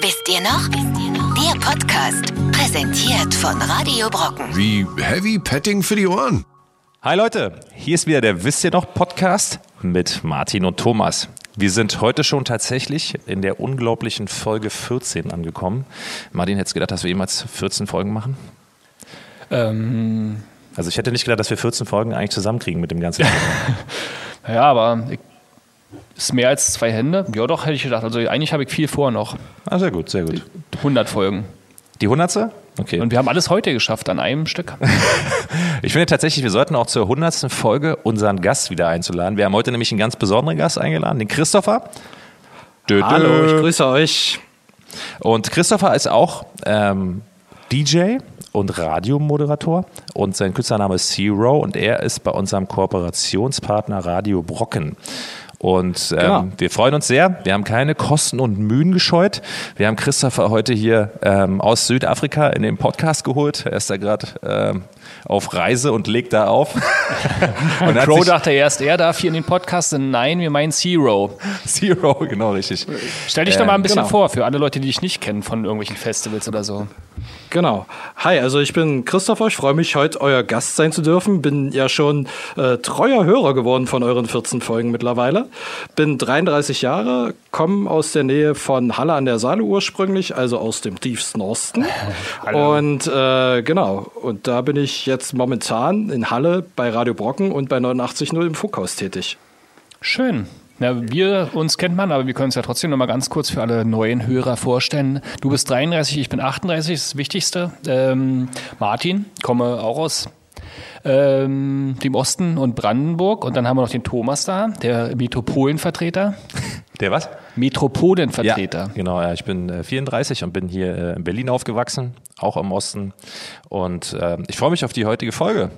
Wisst ihr noch? Wisst ihr noch? Der Podcast, präsentiert von Radio Brocken. Wie Heavy Petting für die Ohren. Hi Leute, hier ist wieder der Wisst ihr noch Podcast mit Martin und Thomas. Wir sind heute schon tatsächlich in der unglaublichen Folge 14 angekommen. Martin, hättest du gedacht, dass wir jemals 14 Folgen machen? Ähm, Also ich hätte nicht gedacht, dass wir 14 Folgen eigentlich zusammenkriegen mit dem ganzen. ja, aber ich, ist mehr als zwei Hände? Ja, doch, hätte ich gedacht. Also eigentlich habe ich viel vor noch. ah, sehr gut, sehr gut. 100 Folgen. Die hundertste? Okay. Und wir haben alles heute geschafft an einem Stück. Ich finde tatsächlich, wir sollten auch zur hundertsten Folge unseren Gast wieder einzuladen. Wir haben heute nämlich einen ganz besonderen Gast eingeladen, den Christopher. Dö, dö. Hallo, ich grüße euch. Und Christopher ist auch ähm, DJ und Radiomoderator und sein Künstlername ist Zero und er ist bei unserem Kooperationspartner Radio Brocken. Und ähm, Genau. wir freuen uns sehr. Wir haben keine Kosten und Mühen gescheut. Wir haben Christopher heute hier ähm, aus Südafrika in den Podcast geholt. Er ist da gerade ähm, auf Reise und legt da auf. und Crow dachte erst, er darf hier in den Podcast. Nein, wir meinen Zero. Zero, genau richtig. Stell dich doch Ähm, mal ein bisschen genau. vor, für alle Leute, die dich nicht kennen von irgendwelchen Festivals oder so. Genau. Hi, also ich bin Christopher. Ich freue mich, heute euer Gast sein zu dürfen. Bin ja schon äh, treuer Hörer geworden von euren 14 Folgen mittlerweile. Bin 33 Jahre, komme aus der Nähe von Halle an der Saale ursprünglich, also aus dem tiefsten Osten. und äh, genau, und da bin ich jetzt momentan in Halle bei Radio Brocken und bei 89.0 im Funkhaus tätig. Schön. Ja, wir uns kennt man, aber wir können es ja trotzdem noch mal ganz kurz für alle neuen Hörer vorstellen. Du bist 33, ich bin 38, das ist das Wichtigste. Ähm, Martin, komme auch aus ähm, dem Osten und Brandenburg. Und dann haben wir noch den Thomas da, der Metropolenvertreter. Der was? Metropolenvertreter. Ja, genau, ja, ich bin äh, 34 und bin hier äh, in Berlin aufgewachsen, auch im Osten. Und ähm, ich freue mich auf die heutige Folge.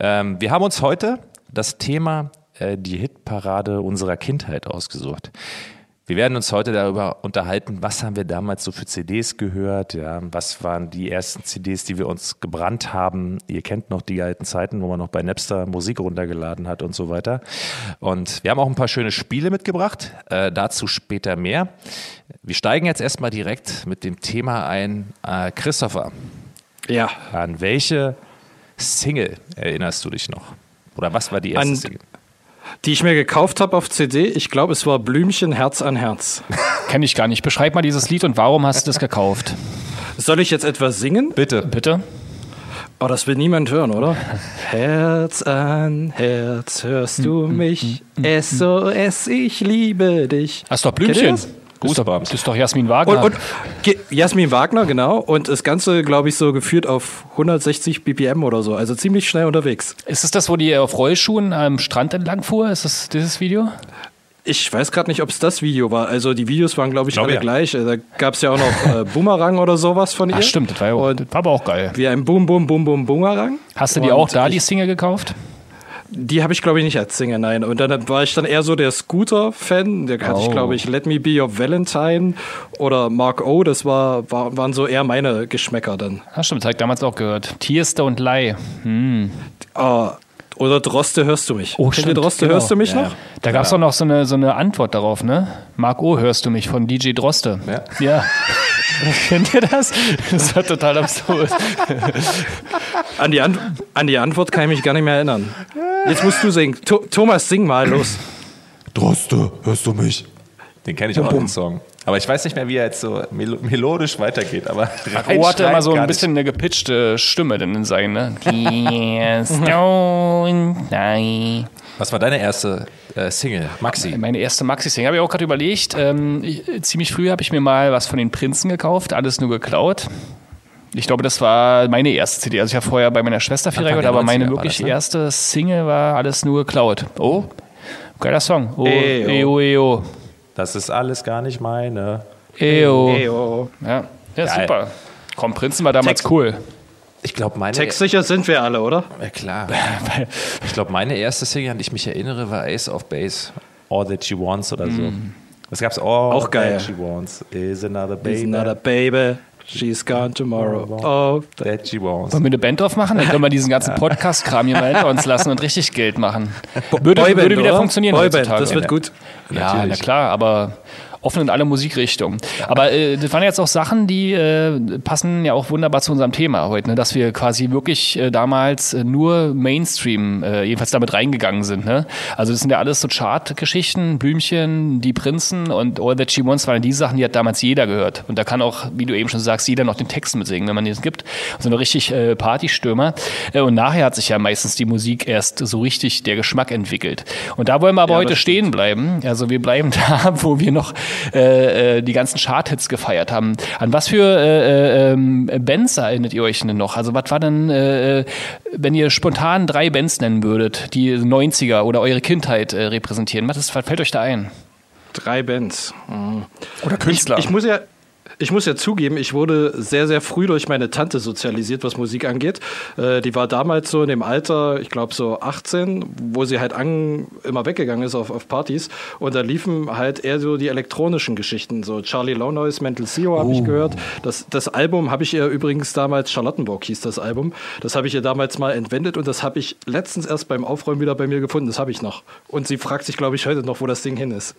Ähm, wir haben uns heute das Thema äh, die Hitparade unserer Kindheit ausgesucht. Wir werden uns heute darüber unterhalten, was haben wir damals so für CDs gehört, ja, was waren die ersten CDs, die wir uns gebrannt haben. Ihr kennt noch die alten Zeiten, wo man noch bei Napster Musik runtergeladen hat und so weiter. Und wir haben auch ein paar schöne Spiele mitgebracht, äh, dazu später mehr. Wir steigen jetzt erstmal direkt mit dem Thema ein. Äh, Christopher, Ja, an welche Single erinnerst du dich noch? Oder was war die erste An- Single? Die ich mir gekauft habe auf CD. Ich glaube, es war Blümchen Herz an Herz. Kenne ich gar nicht. Beschreib mal dieses Lied und warum hast du das gekauft? Soll ich jetzt etwas singen? Bitte. Bitte? Oh, das will niemand hören, oder? Herz an Herz, hörst du mich? SOS, ich liebe dich. Hast doch Kennt ihr Blümchen. Das? Das ist, doch, Jasmin Und, Wagner. und Ge- Jasmin Wagner, genau. Und das Ganze, glaube ich, so geführt auf 160 BPM oder so. Also ziemlich schnell unterwegs. ist es das, wo die auf Rollschuhen am Strand entlang fuhr? Ist das dieses Video? Ich weiß gerade nicht, ob es das Video war. Also die Videos waren, glaube ich, Glaube alle ja. gleich. Also Da gab es ja auch noch äh, Boomerang oder sowas von ihr. Ach stimmt, das war, ja Und das war aber auch geil. wie ein Boom, Boom, Boom, Boom, Boomerang. Hast du dir Und auch da die Single gekauft? Die habe ich, glaube ich, nicht als Single, nein. Und dann war ich dann eher so der Scooter-Fan. Da hatte ich, Oh. glaube ich, Let Me Be Your Valentine oder Mark O. Das war, war, waren so eher meine Geschmäcker dann. Ja, stimmt, das habe ich damals auch gehört. Tears Don't Lie. Ah, oder Droste, hörst du mich? Oh, Kennt stimmt, Droste, genau. hörst du mich Ja, noch? Da gab es doch noch so eine, so eine Antwort darauf, ne? Marc O, hörst du mich von DJ Droste. Ja. ja. Kennt ihr das? Das war total absurd. An die, an die Antwort kann ich mich gar nicht mehr erinnern. Jetzt musst du singen. Tho Thomas, sing mal los. Droste, hörst du mich? Den kenne ich auch, den Song. Aber ich weiß nicht mehr, wie er jetzt so mel melodisch weitergeht. Aber O hatte immer so ein nicht. bisschen eine gepitchte Stimme denn in seinen, ne? Was war deine erste äh, Single? Maxi. Meine erste Maxi-Single. Habe ich auch gerade überlegt. Ähm, ich, ziemlich früh habe ich mir mal was von den Prinzen gekauft, alles nur geklaut. Ich glaube, das war meine erste CD. Also ich habe vorher bei meiner Schwester viel der aber meine 90er war wirklich das, ne? erste Single war alles nur geklaut. Oh, geiler Song. Oh, Eyo. Eo, eo. Das ist alles gar nicht meine. Eo. Eyo. Ja, ja Geil. super. Komm, Prinzen war damals Text- cool. Ich glaube, meine. Textsicher sind wir alle, oder? Ja, klar. ich glaube, meine erste Single, an die ich mich erinnere, war Ace of Base. All That She Wants oder so. Das gab's all Auch geil. That She Wants is another baby. not a baby. She's gone tomorrow. Oh, That She Wants. Wollen wir eine Band drauf machen? Dann können wir diesen ganzen Podcast-Kram hier mal hinter uns lassen und richtig Geld machen. Würde, Boyband, würde wieder oder? funktionieren Boyband, heutzutage. das wird gut. Ja, na Natürlich. klar, aber Offen in alle Musikrichtungen. Aber äh, das waren jetzt auch Sachen, die äh, passen ja auch wunderbar zu unserem Thema heute, ne? dass wir quasi wirklich äh, damals äh, nur Mainstream äh, jedenfalls damit reingegangen sind. Ne? Also das sind ja alles so Chart-Geschichten, Blümchen, die Prinzen und All That She Wants waren die Sachen, die hat damals jeder gehört. Und da kann auch, wie du eben schon sagst, jeder noch den Text mitsingen, wenn man den gibt. So eine richtig äh, Partystürmer. Äh, und nachher hat sich ja meistens die Musik erst so richtig der Geschmack entwickelt. Und da wollen wir aber Ja, heute stehen bleiben. Also wir bleiben da, wo wir noch äh, äh, die ganzen Chart-Hits gefeiert haben. An was für äh, äh, ähm, Bands erinnert ihr euch denn noch? Also was war denn, äh, äh, wenn ihr spontan drei Bands nennen würdet, die 90er oder eure Kindheit äh, repräsentieren? Was, ist, was fällt euch da ein? Drei Bands. Mhm. Oder Künstler? Ich muss ja. Ich muss ja zugeben, ich wurde sehr, sehr früh durch meine Tante sozialisiert, was Musik angeht. Äh, die war damals so in dem Alter, ich glaube so 18, wo sie halt an, immer weggegangen ist auf, auf Partys. Und da liefen halt eher so die elektronischen Geschichten. So Charlie Low Noise, Mental CEO habe ich gehört. Das, das Album habe ich ihr übrigens damals, Charlottenburg hieß das Album, das habe ich ihr damals mal entwendet und das habe ich letztens erst beim Aufräumen wieder bei mir gefunden. Das habe ich noch. Und sie fragt sich, glaube ich, heute noch, wo das Ding hin ist.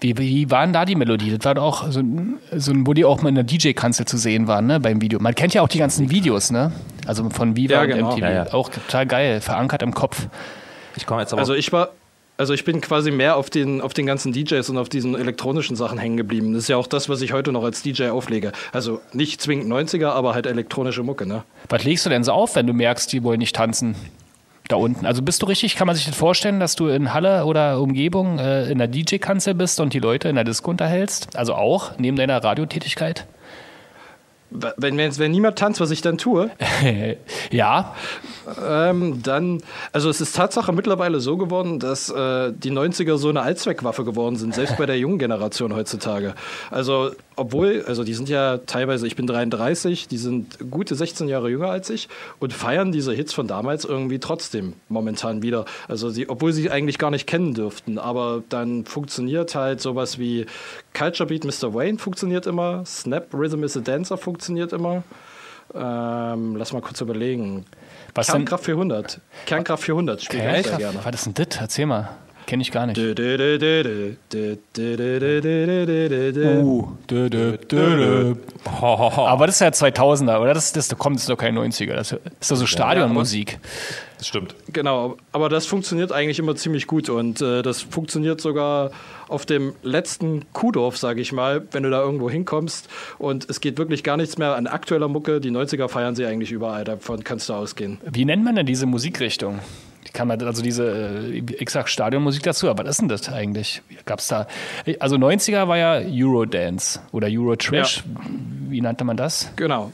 Wie, wie waren da die Melodie? Das war doch so, ein- so ein, wo die auch mal in der DJ-Kanzel zu sehen waren, ne, beim Video. Man kennt ja auch die ganzen Videos, ne? Also von Viva Ja, und genau. MTV. Ja, ja. Auch total geil, verankert im Kopf. Ich komme jetzt aber. Also ich war, also ich bin quasi mehr auf den, auf den ganzen DJs und auf diesen elektronischen Sachen hängen geblieben. Das ist ja auch das, was ich heute noch als DJ auflege. Also nicht zwingend 90er, aber halt elektronische Mucke, ne? Was legst du denn so auf, wenn du merkst, die wollen nicht tanzen? Da unten. Also bist du richtig, kann man sich das vorstellen, dass du in Halle oder Umgebung äh, in der DJ-Kanzel bist und die Leute in der Disco unterhältst? Also auch neben deiner Radiotätigkeit? Wenn, wenn, wenn niemand tanzt, was ich dann tue, ja, ähm, dann, also es ist Tatsache mittlerweile so geworden, dass äh, die 90er so eine Allzweckwaffe geworden sind, selbst bei der jungen Generation heutzutage. Also, obwohl, also die sind ja teilweise, ich bin 33, die sind gute 16 Jahre jünger als ich und feiern diese Hits von damals irgendwie trotzdem momentan wieder. Also, sie, obwohl sie eigentlich gar nicht kennen dürften, aber dann funktioniert halt sowas wie Culture Beat Mr. Wayne funktioniert immer, Snap Rhythm is a Dancer funktioniert funktioniert immer. Ähm, lass mal kurz überlegen. Was Kernkraft denn? 400. Kernkraft 400 spielt ich Sehr gerne. Was ist denn das? Erzähl mal. Kenne ich gar nicht. Uh. Aber das ist ja 2000er, oder? Das, das, kommt, das ist doch kein 90er. Das ist doch so Stadionmusik. Das stimmt. Genau, aber das funktioniert eigentlich immer ziemlich gut und äh, das funktioniert sogar auf dem letzten Kuhdorf, sage ich mal, wenn du da irgendwo hinkommst und es geht wirklich gar nichts mehr an aktueller Mucke. Die 90er feiern sie eigentlich überall, davon kannst du ausgehen. Wie nennt man denn diese Musikrichtung? Die kann man, also diese, äh, ich sag Stadionmusik dazu, aber was ist denn das eigentlich? Gab's da, also 90er war ja Eurodance oder Eurotrash. Wie nannte man das? Genau.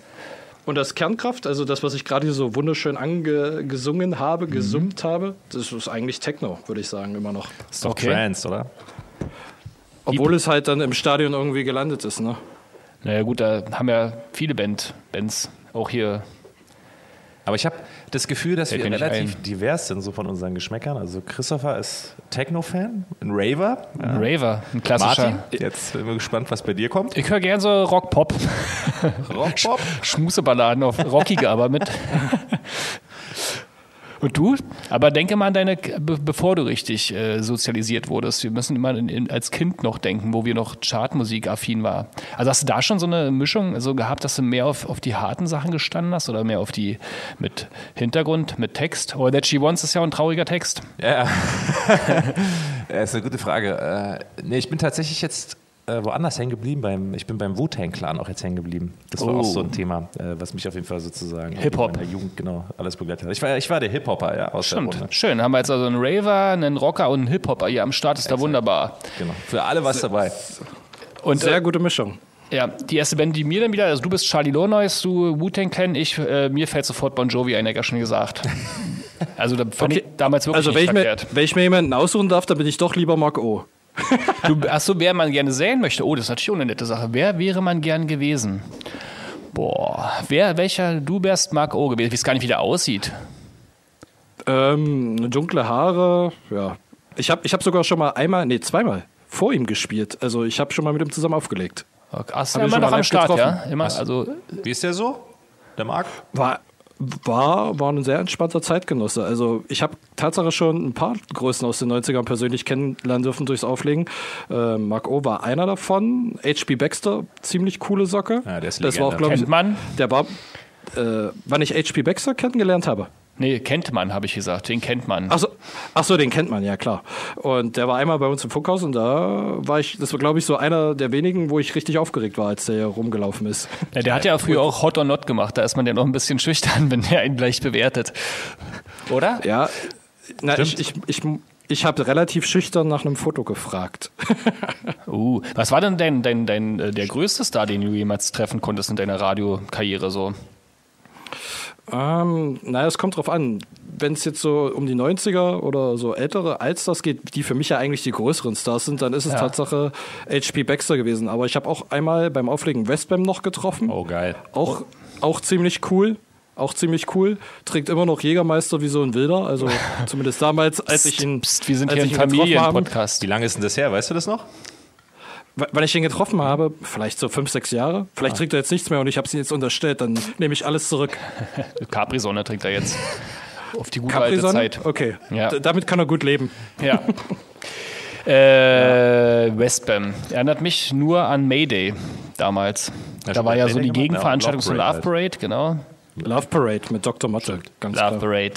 Und das Kernkraft, also das, was ich gerade so wunderschön angesungen habe, gesummt habe, das ist eigentlich Techno, würde ich sagen, immer noch. Ist doch Okay. Trance, oder? Obwohl es halt dann im Stadion irgendwie gelandet ist, ne? Naja gut, da haben ja viele Band, Bands auch hier. Aber ich habe das Gefühl, dass wir relativ divers sind, so von unseren Geschmäckern. Also Christopher ist Techno-Fan, ein Raver. Ein Raver, ein klassischer. Martin, jetzt sind wir gespannt, was bei dir kommt. Ich höre gern so Rock-Pop. Rockpop. Schmuseballaden auf rockige, aber mit. Und du? Aber denke mal an deine, be bevor du richtig äh, sozialisiert wurdest. Wir müssen immer in, in, als Kind noch denken, wo wir noch Chartmusik affin war. Also hast du da schon so eine Mischung so gehabt, dass du mehr auf, auf die harten Sachen gestanden hast oder mehr auf die mit Hintergrund, mit Text? Or That She Wants ist ja auch ein trauriger Text. Ja, ja, ist eine gute Frage. Äh, nee, ich bin tatsächlich jetzt äh, woanders hängen geblieben. Beim, ich bin beim Wu-Tang-Clan auch jetzt hängen geblieben. Das war Oh. auch so ein Thema, äh, was mich auf jeden Fall sozusagen Hip-Hop. in meiner Jugend genau alles begleitet hat. Ich war, ich war der Hip-Hopper, ja, aus Stimmt. der Runde. Schön. Haben wir jetzt also einen Raver, einen Rocker und einen Hip-Hopper hier am Start. Ist da wunderbar. Genau. Für alle was dabei. Und Sehr äh, gute Mischung. Ja, die erste Band, die mir dann wieder, also du bist Charlie Lonois, du Wu-Tang Clan, ich, äh, mir fällt sofort Bon Jovi ein, ja schon gesagt. Also da fand Okay. ich damals wirklich Also, wenn nicht ich, mir, verkehrt. wenn ich mir jemanden aussuchen darf, dann bin ich doch lieber Mark O. Du, achso, wer man gerne sehen möchte, oh, das ist natürlich auch eine nette Sache. Wer wäre man gern gewesen? Boah, wer, welcher, du wärst Mark O gewesen. Ich weiß gar nicht, wie der aussieht. Ähm, dunkle Haare, ja. Ich habe ich hab sogar schon mal einmal, nee, zweimal vor ihm gespielt. Also ich habe schon mal mit ihm zusammen aufgelegt. Okay. Ach, ja immer noch am Start, ja? getroffen. Immer, also, Wie ist der so? Der Marc? War, war, war ein sehr entspannter Zeitgenosse. Also ich habe Tatsache schon ein paar Größen aus den 90ern persönlich kennenlernen dürfen durchs Auflegen. Äh, Mark O war einer davon. H.P. Baxter, ziemlich coole Socke. Ja, der ist das war auch, glaube ich, man? der war, äh, wann ich H.P. Baxter kennengelernt habe. Nee, kennt man, habe ich gesagt. Den kennt man. Ach so, ach so, den kennt man, ja klar. Und der war einmal bei uns im Funkhaus und da war ich, das war glaube ich so einer der wenigen, wo ich richtig aufgeregt war, als der hier rumgelaufen ist. Ja, der hat ja früher auch Hot or Not gemacht. Da ist man ja noch ein bisschen schüchtern, wenn der einen gleich bewertet. Oder? Ja, na, ich, ich, ich, ich habe relativ schüchtern nach einem Foto gefragt. Uh, was war denn dein, dein, dein, äh, der größte Star, den du jemals treffen konntest in deiner Radiokarriere so? Ähm, naja, es kommt drauf an. Wenn es jetzt so um die 90er oder so ältere Allstars geht, die für mich ja eigentlich die größeren Stars sind, dann ist es Ja. Tatsache HP Baxter gewesen. Aber ich habe auch einmal beim Auflegen Westbam noch getroffen. Oh, geil. Auch, auch ziemlich cool. Auch ziemlich cool. Trägt immer noch Jägermeister wie so ein Wilder. Also zumindest damals, als ich ihn. Psst, wir sind als hier habe. Familienpodcast. Wie lange ist denn das her? Weißt du das noch? W- Wann ich ihn getroffen habe, vielleicht so fünf, sechs Jahre. Ah. Vielleicht trägt er jetzt nichts mehr und ich habe es ihm jetzt unterstellt. Dann nehme ich alles zurück. Capri-Sonne trinkt er jetzt. Auf die gute alte? Zeit. Okay. Ja. Damit kann er gut leben. Ja. Äh, Westbam. Erinnert mich nur an Mayday damals. Ja, da war ja Mayday so die ja, Gegenveranstaltung Parade Love Parade, genau. Love Parade mit Dr. Motte. Ganz Love klar. Parade.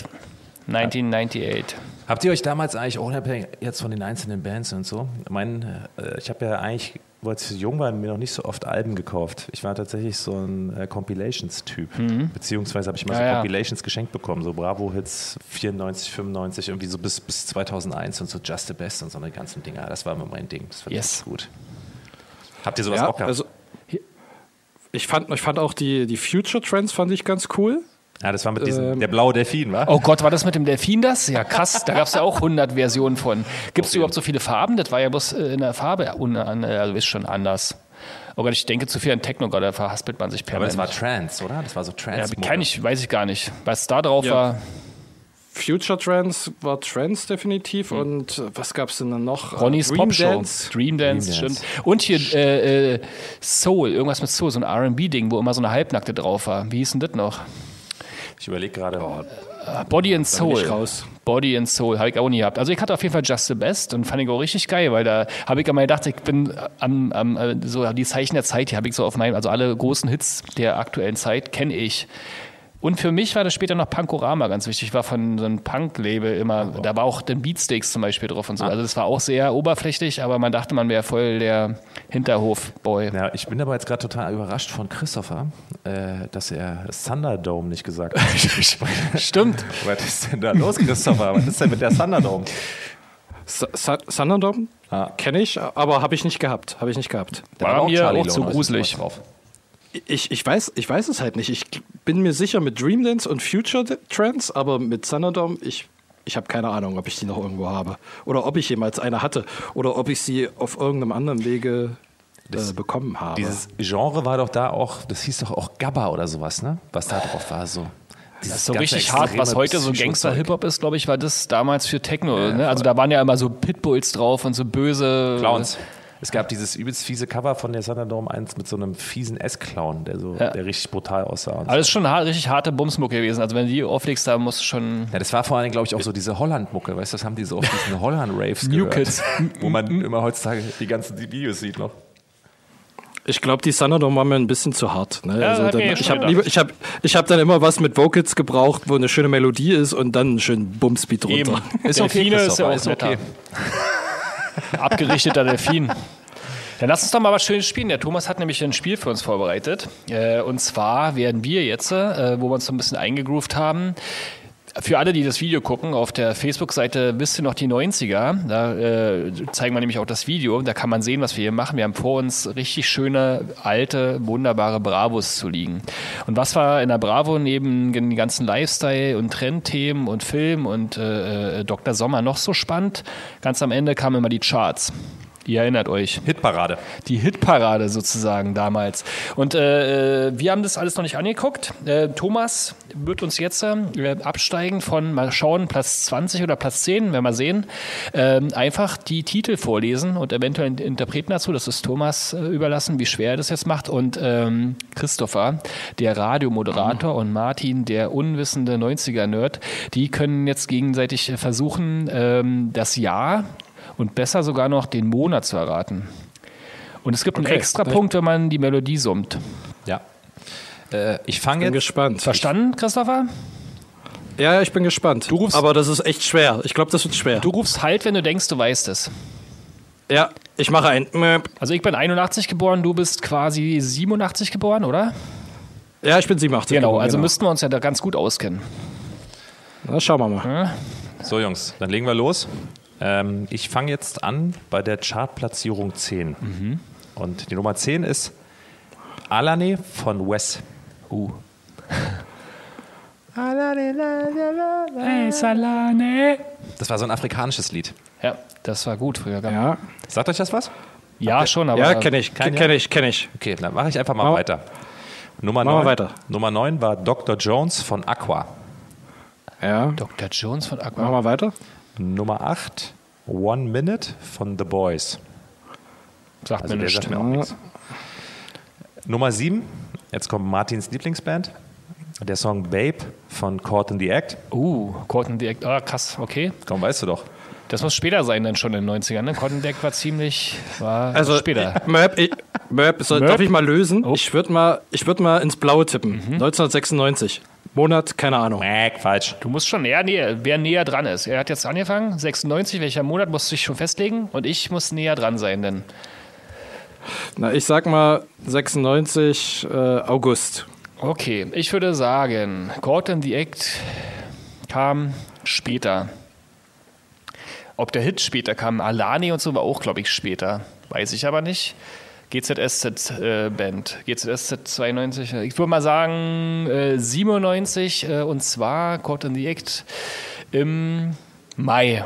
1998. Habt ihr euch damals eigentlich unabhängig jetzt von den einzelnen Bands und so? Ich meine, äh, ich habe ja eigentlich, wo ich jung war, mir noch nicht so oft Alben gekauft. Ich war tatsächlich so ein äh, Compilations-Typ. Beziehungsweise habe ich mal so Ja, ja. Compilations geschenkt bekommen, so Bravo-Hits 94, 95, irgendwie so bis, bis 2001 und so Just the Best und so eine ganzen Dinger. Das war immer mein Ding. Das fand ich Yes. richtig gut. Habt ihr sowas Ja, auch gehabt? also ich fand, ich fand auch die, die Future Trends fand ich ganz cool. Ja, das war mit diesem, ähm, der blaue Delfin, wa? Oh Gott, war das mit dem Delfin das? Ja, krass. Da gab es ja auch 100 Versionen von. Gibt es überhaupt so viele Farben? Das war ja bloß äh, in der Farbe. äh, Also ist schon anders. Oh Gott, ich denke zu viel an Techno, da verhaspelt man sich Aber das permanent. war Trance, oder? Das war so ja, Trance. kann ich, weiß ich gar nicht. Was da drauf Ja. war, Future Trends war Trends definitiv und äh, was gab es denn dann noch? Ronny's Dream Pop Show. Dance. Dream Dance, Dream Dance. stimmt. Und hier äh, äh, Soul, irgendwas mit Soul, so ein RB-Ding, wo immer so eine Halbnackte drauf war. Wie hieß denn das noch? Ich überlege gerade. Ah, Body and Soul. Body and Soul habe ich auch nie gehabt. Also ich hatte auf jeden Fall Just the Best und fand ich auch richtig geil, weil da habe ich immer gedacht, ich bin am, am äh, so die Zeichen der Zeit, die habe ich so auf meinem, also alle großen Hits der aktuellen Zeit kenne ich. Und für mich war das später noch Punkorama ganz wichtig. Ich war von so einem Punk-Label immer, da war auch den Beatsteaks zum Beispiel drauf und so. Also das war auch sehr oberflächlich, aber man dachte, man wäre voll der Hinterhof-Boy. Ja, ich bin aber jetzt gerade total überrascht von Christopher, äh, dass er Thunderdome nicht gesagt hat. Stimmt. Was ist denn da los, Christopher? Was ist denn mit der Thunderdome? Thunderdome Ah. kenne ich, aber habe ich nicht gehabt. Habe ich nicht gehabt. Da War auch mir Charlie auch zu Loner gruselig. drauf. Ich, ich, weiß, ich weiß es halt nicht. Ich bin mir sicher mit Dream Dance und Future Trends, aber mit Thunderdome, ich, ich habe keine Ahnung, ob ich die noch irgendwo habe. Oder ob ich jemals eine hatte. Oder ob ich sie auf irgendeinem anderen Wege äh, bekommen habe. Dieses Genre war doch da auch, das hieß doch auch Gabba oder sowas, ne? Was da drauf war, so. Dieses So ganze richtig hart, was heute so. Gangster-Hip-Hop ist, glaube ich, war das damals für Techno. ne? Also da waren ja immer so Pitbulls drauf und so böse Clowns. Es gab dieses übelst fiese Cover von der Thunderdome 1 mit so einem fiesen S-Clown, der so, Ja. der richtig brutal aussah. Und so. Alles schon hart, richtig harte Bumsmucke gewesen. Also wenn du die auflegst, da muss schon. Ja, das war vor allem, glaube ich, auch so diese Holland-Mucke, weißt du, das haben die so auf diesen Holland-Raves New gehört, Kids. wo man immer heutzutage die ganzen Videos sieht noch. Ich glaube, die Thunderdome war mir ein bisschen zu hart. Ne? Ja, also dann, ich schon habe ich hab, ich hab dann immer was mit Vocals gebraucht, wo eine schöne Melodie ist und dann einen schönen Bumsbeat runter. Ist okay, Delfine ist ja auch ist okay. Abgerichteter Delfin. Dann lass uns doch mal was Schönes spielen. Der Thomas hat nämlich ein Spiel für uns vorbereitet. Äh, und zwar werden wir jetzt, äh, wo wir uns so ein bisschen eingegroovt haben, für alle, die das Video gucken, auf der Facebook-Seite wisst ihr noch die 90er. Da äh, zeigen wir nämlich auch das Video. Da kann man sehen, was wir hier machen. Wir haben vor uns richtig schöne, alte, wunderbare Bravos zu liegen. Und was war in der Bravo neben den ganzen Lifestyle- und Trendthemen und Film und äh, äh, Dr. Sommer noch so spannend? Ganz am Ende kamen immer die Charts. Ihr erinnert euch. Hitparade. Die Hitparade sozusagen damals. Und äh, wir haben das alles noch nicht angeguckt. Äh, Thomas wird uns jetzt äh, absteigen von, mal schauen, Platz 20 oder Platz 10, werden wir sehen, ähm, einfach die Titel vorlesen und eventuell einen Interpreten dazu. Das ist Thomas äh, überlassen, wie schwer er das jetzt macht. Und ähm, Christopher, der Radiomoderator, und Martin, der unwissende 90er-Nerd, die können jetzt gegenseitig äh, versuchen, ähm, das Jahr und besser sogar noch den Monat zu erraten. Und es gibt einen Okay. extra Punkt, wenn man die Melodie summt. Ja. Äh, ich fange Bin jetzt. gespannt. Verstanden, Christopher? Ja, ja, ich bin gespannt. Du rufst- Aber das ist echt schwer. Ich glaube, das wird schwer. Du rufst halt, wenn du denkst, du weißt es. Ja, ich mache ein. Also ich bin 81 geboren, du bist quasi 87 geboren, oder? Ja, ich bin 87. Genau, geworden, also müssten wir uns ja da ganz gut auskennen. Na, schauen wir mal. So, Jungs, dann legen wir los. Ähm, ich fange jetzt an bei der Chartplatzierung 10. Und die Nummer 10 ist Alane von Wes. Uh. Hey, Salane. Das war so ein afrikanisches Lied. Ja, das war gut früher. Ja, Ja, Sagt euch das was? ja schon, aber. ja kenne ich, kenne ich, kenne ich. Okay, dann mache ich einfach mal Mach- weiter. Nummer Mach mal 9, weiter. Nummer 9 war Dr. Jones von Aqua. Ja, Dr. Jones von machen Aqua. wir weiter. Nummer 8 One Minute von The Boys. Sagt Also mir der sagt mir auch nichts. Nummer 7, jetzt kommt Martins Lieblingsband. Der Song Babe von Caught in the Act. Uh, Cotton Direct. Ah, krass, okay. Komm, weißt du doch. Das muss später sein, dann schon in den 90ern. Ne? Cotton Deck war ziemlich. War Also, später. ich, Möp, soll, Möp? darf ich mal lösen? Oh. Ich würde mal, ich würd mal ins Blaue tippen. Mhm. 1996. Monat, keine Ahnung. Mäk, falsch. Du musst schon näher, näher, wer näher dran ist. Er hat jetzt angefangen, 96, welcher Monat musst du dich schon festlegen und ich muss näher dran sein, denn Na, ich sag mal 96 äh, August. Okay, ich würde sagen, Caught in the Act kam später. Ob der Hit später kam, Alani und so war auch, glaube ich, später. Weiß ich aber nicht. GZSZ äh, Band, GZSZ 92. Ich würde mal sagen äh, 97 äh, und zwar Caught in the Act im Mai.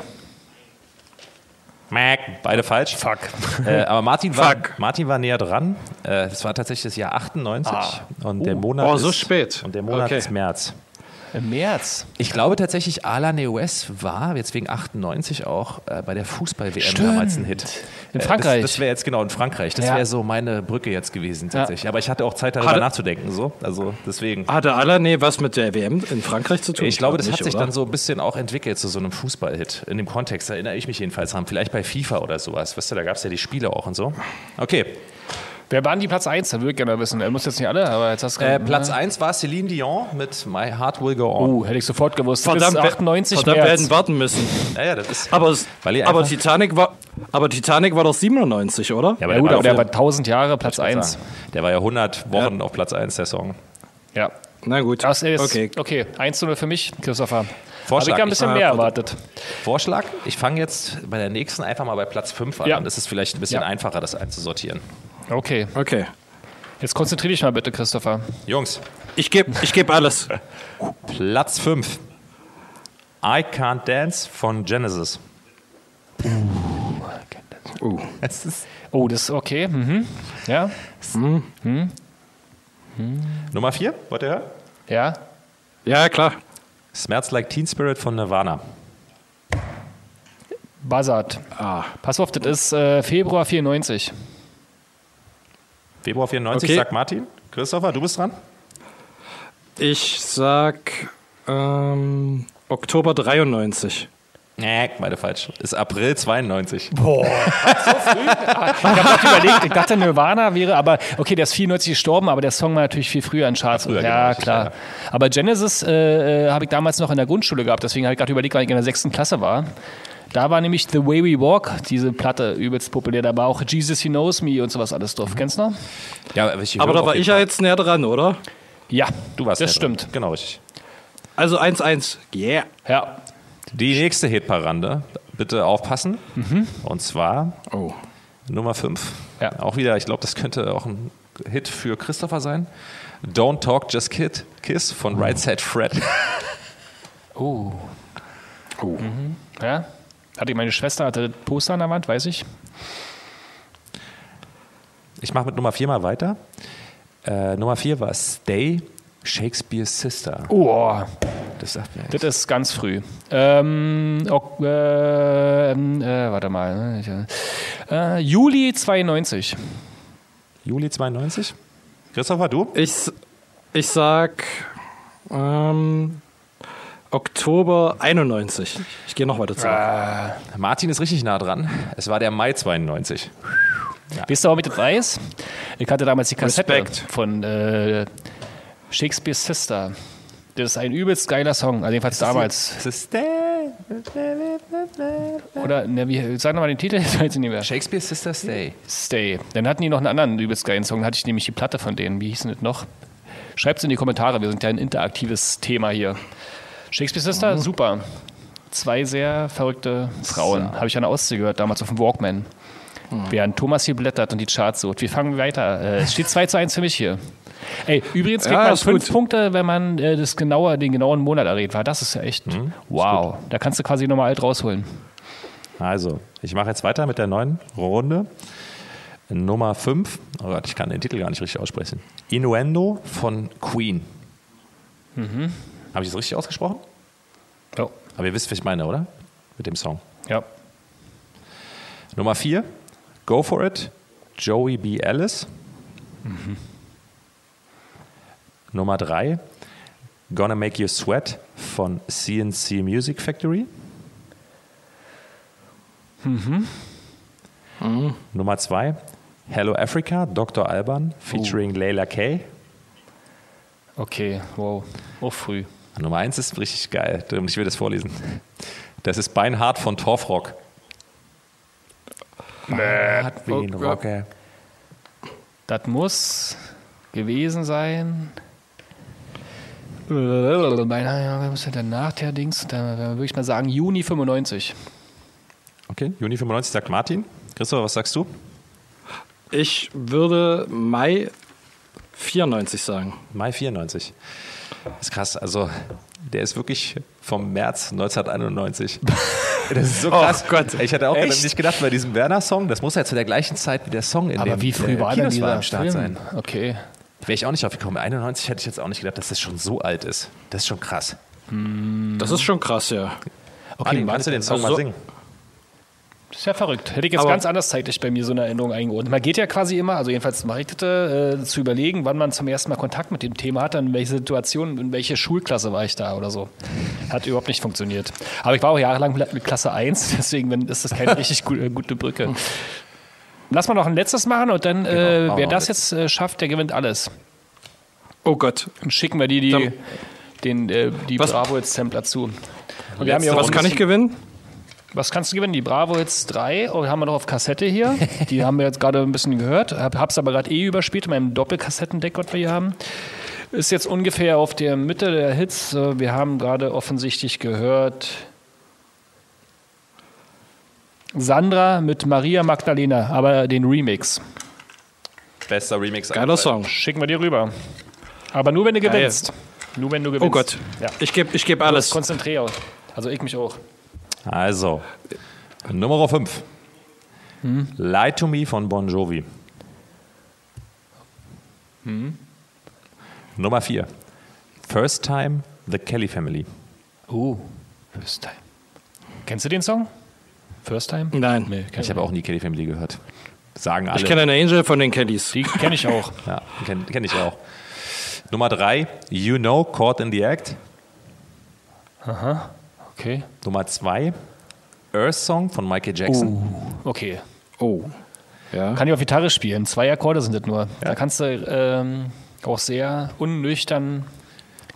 Beide falsch. Fuck. Äh, aber Martin war, Fuck. Martin war näher dran. Äh, das war tatsächlich das Jahr 98. Ah. Und der Monat Oh, so ist, spät. Und der Monat Okay. ist März. Im März. Ich glaube tatsächlich, Alane Wes war jetzt wegen 98 auch äh, bei der Fußball-WM damals ein Hit. In Äh, Frankreich. Das, das wäre jetzt genau in Frankreich. Das Ja. wäre so meine Brücke jetzt gewesen tatsächlich. Aber ich hatte auch Zeit darüber Hatte- nachzudenken. So. Also deswegen. Hatte Alane was mit der WM in Frankreich zu tun? Ich glaube, das nicht, hat sich oder? dann so ein bisschen auch entwickelt zu so einem Fußball-Hit. In dem Kontext erinnere ich mich jedenfalls dran. Vielleicht bei FIFA oder sowas. Weißt du, da gab es ja die Spiele auch und so. Okay. Wer waren die Platz 1? Da würde ich gerne wissen. Er muss jetzt nicht alle, aber jetzt hast du Äh, Platz 1 war Celine Dion mit My Heart Will Go On. Oh, hätte ich sofort gewusst. Verdammt, Bis wir- 98 verdammt wir März. hätten warten müssen. Ja, ja, das ist. Aber, aber, Titanic war, aber Titanic war doch 97, oder? Ja, Ja, gut, war aber der war 1000 Jahre Platz ich wollte 1. sagen, Der war ja 100 Wochen auf Platz 1 der Song. Ja. Na gut. Das ist, okay. okay. 1 für mich, Christopher. Vorschlag, Habe ich ein bisschen ich- mehr erwartet. Vorschlag, ich fange jetzt bei der nächsten einfach mal bei Platz 5 an. Ja. Dann ist es vielleicht ein bisschen Ja. einfacher, das einzusortieren. Okay. Okay. Jetzt konzentriere dich mal bitte, Christopher. Jungs, Ich gebe ich geb alles. Platz 5. I Can't Dance von Genesis. Uh. Es ist Oh, das ist okay. Mhm. Ja. Nummer 4, wollt ihr hören? Ja. Ja, klar. Smells Like Teen Spirit von Nirvana. Buzzard. Ah. Pass auf, das ist äh, Februar 94. Februar 94, Okay. sagt Martin. Christopher, du bist dran? Ich sag ähm, Oktober 93. Nee, beide falsch. Ist April 92. Ich habe gerade überlegt, ich dachte Nirvana wäre, aber okay, der ist 94 gestorben, aber der Song war natürlich viel früher in Charts. früher, ja, genau, klar. ja. Aber Genesis äh, äh, habe ich damals noch in der Grundschule gehabt, deswegen habe ich gerade überlegt, weil ich in der sechsten Klasse war. Da war nämlich The Way We Walk, diese Platte, übelst populär. Da war auch Jesus He Knows Me und sowas alles drauf. Kennst du noch? Ja, ich Aber höre da war ich ja jetzt näher dran, oder? Ja, Du warst das ja dran. stimmt. Genau, richtig. Also 1-1. Yeah. Ja. Die nächste Hitparade, bitte aufpassen. Und zwar Oh. Nummer 5. Ja. Auch wieder, ich glaube, das könnte auch ein Hit für Christopher sein. Don't Talk, Just Kid, Kiss von Right Side Fred. Oh. Ja. Hatte ich meine Schwester, hatte das Poster an der Wand, weiß ich. Ich mache mit Nummer 4 mal weiter. Äh, Nummer 4 war Stay, Shakespeare's Sister. Oh, Das sagt mir das ist ganz früh. Ähm, ok, äh, äh, warte mal. ne, ich, Äh, Juli 92. Juli 92. Christopher, du? Ich, ich sag ähm, Oktober 91. Ich gehe noch weiter zurück. Martin ist richtig nah dran. Es war der Mai 92. Wisst ihr, warum ich das weiß? Ich hatte damals die Kassette Respekt. von äh, Shakespeare's Sister. Das ist ein übelst geiler Song. Also jedenfalls damals. Stay. Oder, ne, wie, sag nochmal den Titel, ich weiß nicht mehr. Shakespeare's Sister Stay. Stay. Dann hatten die noch einen anderen übelst geilen Song. Dann hatte ich nämlich die Platte von denen. Wie hieß denn das noch? Schreibt es in die Kommentare. Wir sind ja ein interaktives Thema hier. Shakespeare's Sister, super. Zwei sehr verrückte Frauen. Habe ich an der Ostsee gehört, damals auf dem Walkman. Während Thomas hier blättert und die Charts sucht. Wir fangen weiter. Äh, Es steht 2 zu 1 für mich hier. Ey, übrigens kriegt Ja, man fünf gut. Punkte, wenn man äh, das genaue, den genauen Monat errät war. Das ist ja echt wow. Da kannst du quasi nochmal alt rausholen. Also, ich mache jetzt weiter mit der neuen Runde. Nummer 5. Oh Gott, ich kann den Titel gar nicht richtig aussprechen. Innuendo von Queen. Habe ich das richtig ausgesprochen? Ja. Aber ihr wisst, was ich meine, oder? Mit dem Song. ja. Nummer 4. Go for it. Joey B. Ellis. Nummer 3. Gonna Make You Sweat von CNC Music Factory. Nummer 2. Hello Africa, Dr. Alban featuring Layla Kay. Okay, wow. Oh, früh. Nummer 1 ist richtig geil. Ich will das vorlesen. Das ist Beinhard von Torfrock. Beinhard wie ein Oh, Rocker. Das muss gewesen sein. Was ist denn danach der Dings? Da würde ich mal sagen, Juni 95. Okay, Juni 95 sagt Martin. Christopher, was sagst du? Ich würde Mai 94 sagen. Mai 94. Das ist krass. Also, der ist wirklich vom März 1991. Das ist so krass. Gott. Ich hatte auch Echt? nicht gedacht bei diesem Werner-Song, das muss ja zu der gleichen Zeit wie der Song in Aber den wie früh äh, war denn Kinos war dieser am Start Film? sein. Okay. Wäre ich auch nicht drauf gekommen. 91 hätte ich jetzt auch nicht gedacht, dass das schon so alt ist. Das ist schon krass. Das ist schon krass, ja. Okay, Martin, kannst du den Song also mal so- singen? Das ist ja verrückt. Hätte ich jetzt Aber- ganz anders zeitlich bei mir so eine Erinnerung eingeordnet. Man geht ja quasi immer, also jedenfalls mache ich das, äh, zu überlegen, wann man zum ersten Mal Kontakt mit dem Thema hat, in welche Situation, in welche Schulklasse war ich da oder so. Hat überhaupt nicht funktioniert. Aber ich war auch jahrelang mit Klasse 1, deswegen ist das keine richtig gu- äh, gute Brücke. Lass mal noch ein letztes machen und dann, äh, machen wer das jetzt. äh, schafft, der gewinnt alles. Oh Gott. Dann schicken wir die, die, den, äh, die Was- Bravo Hits Sampler zu. Und wir haben auch Was kann ich gewinnen? Was kannst du gewinnen? Die Bravo Hits 3, oh, haben wir noch auf Kassette hier. Die haben wir jetzt gerade ein bisschen gehört. Hab, hab's aber gerade eh überspielt in meinem Doppelkassettendeck, was wir hier haben. Ist jetzt ungefähr auf der Mitte der Hits. Wir haben gerade offensichtlich gehört Sandra mit Maria Magdalena, aber den Remix. Bester Remix. Geiler Song. Schicken wir dir rüber. Aber nur wenn du Geil. gewinnst. Nur wenn du gewinnst. Oh Gott. Ja. Ich gebe ich geb alles. Konzentrier. Also ich mich auch. Also, Nummer 5. Hm? Lie to Me von Bon Jovi. Hm? Nummer 4. First Time, The Kelly Family. Oh, First Time. Kennst du den Song? First Time? Nein. Nee, Ich habe auch nie Kelly Family gehört. Sagen alle. Ich kenne einen Angel von den Kellys. Die kenne ich auch. Ja, kenne kenn ich auch. Nummer 3. You Know, Caught in the Act. Okay. Nummer 2. Earth Song von Michael Jackson. Okay. Oh. Ja. Kann ich auf Gitarre spielen. Zwei Akkorde sind das nur. Da kannst du ähm, auch sehr unnüchtern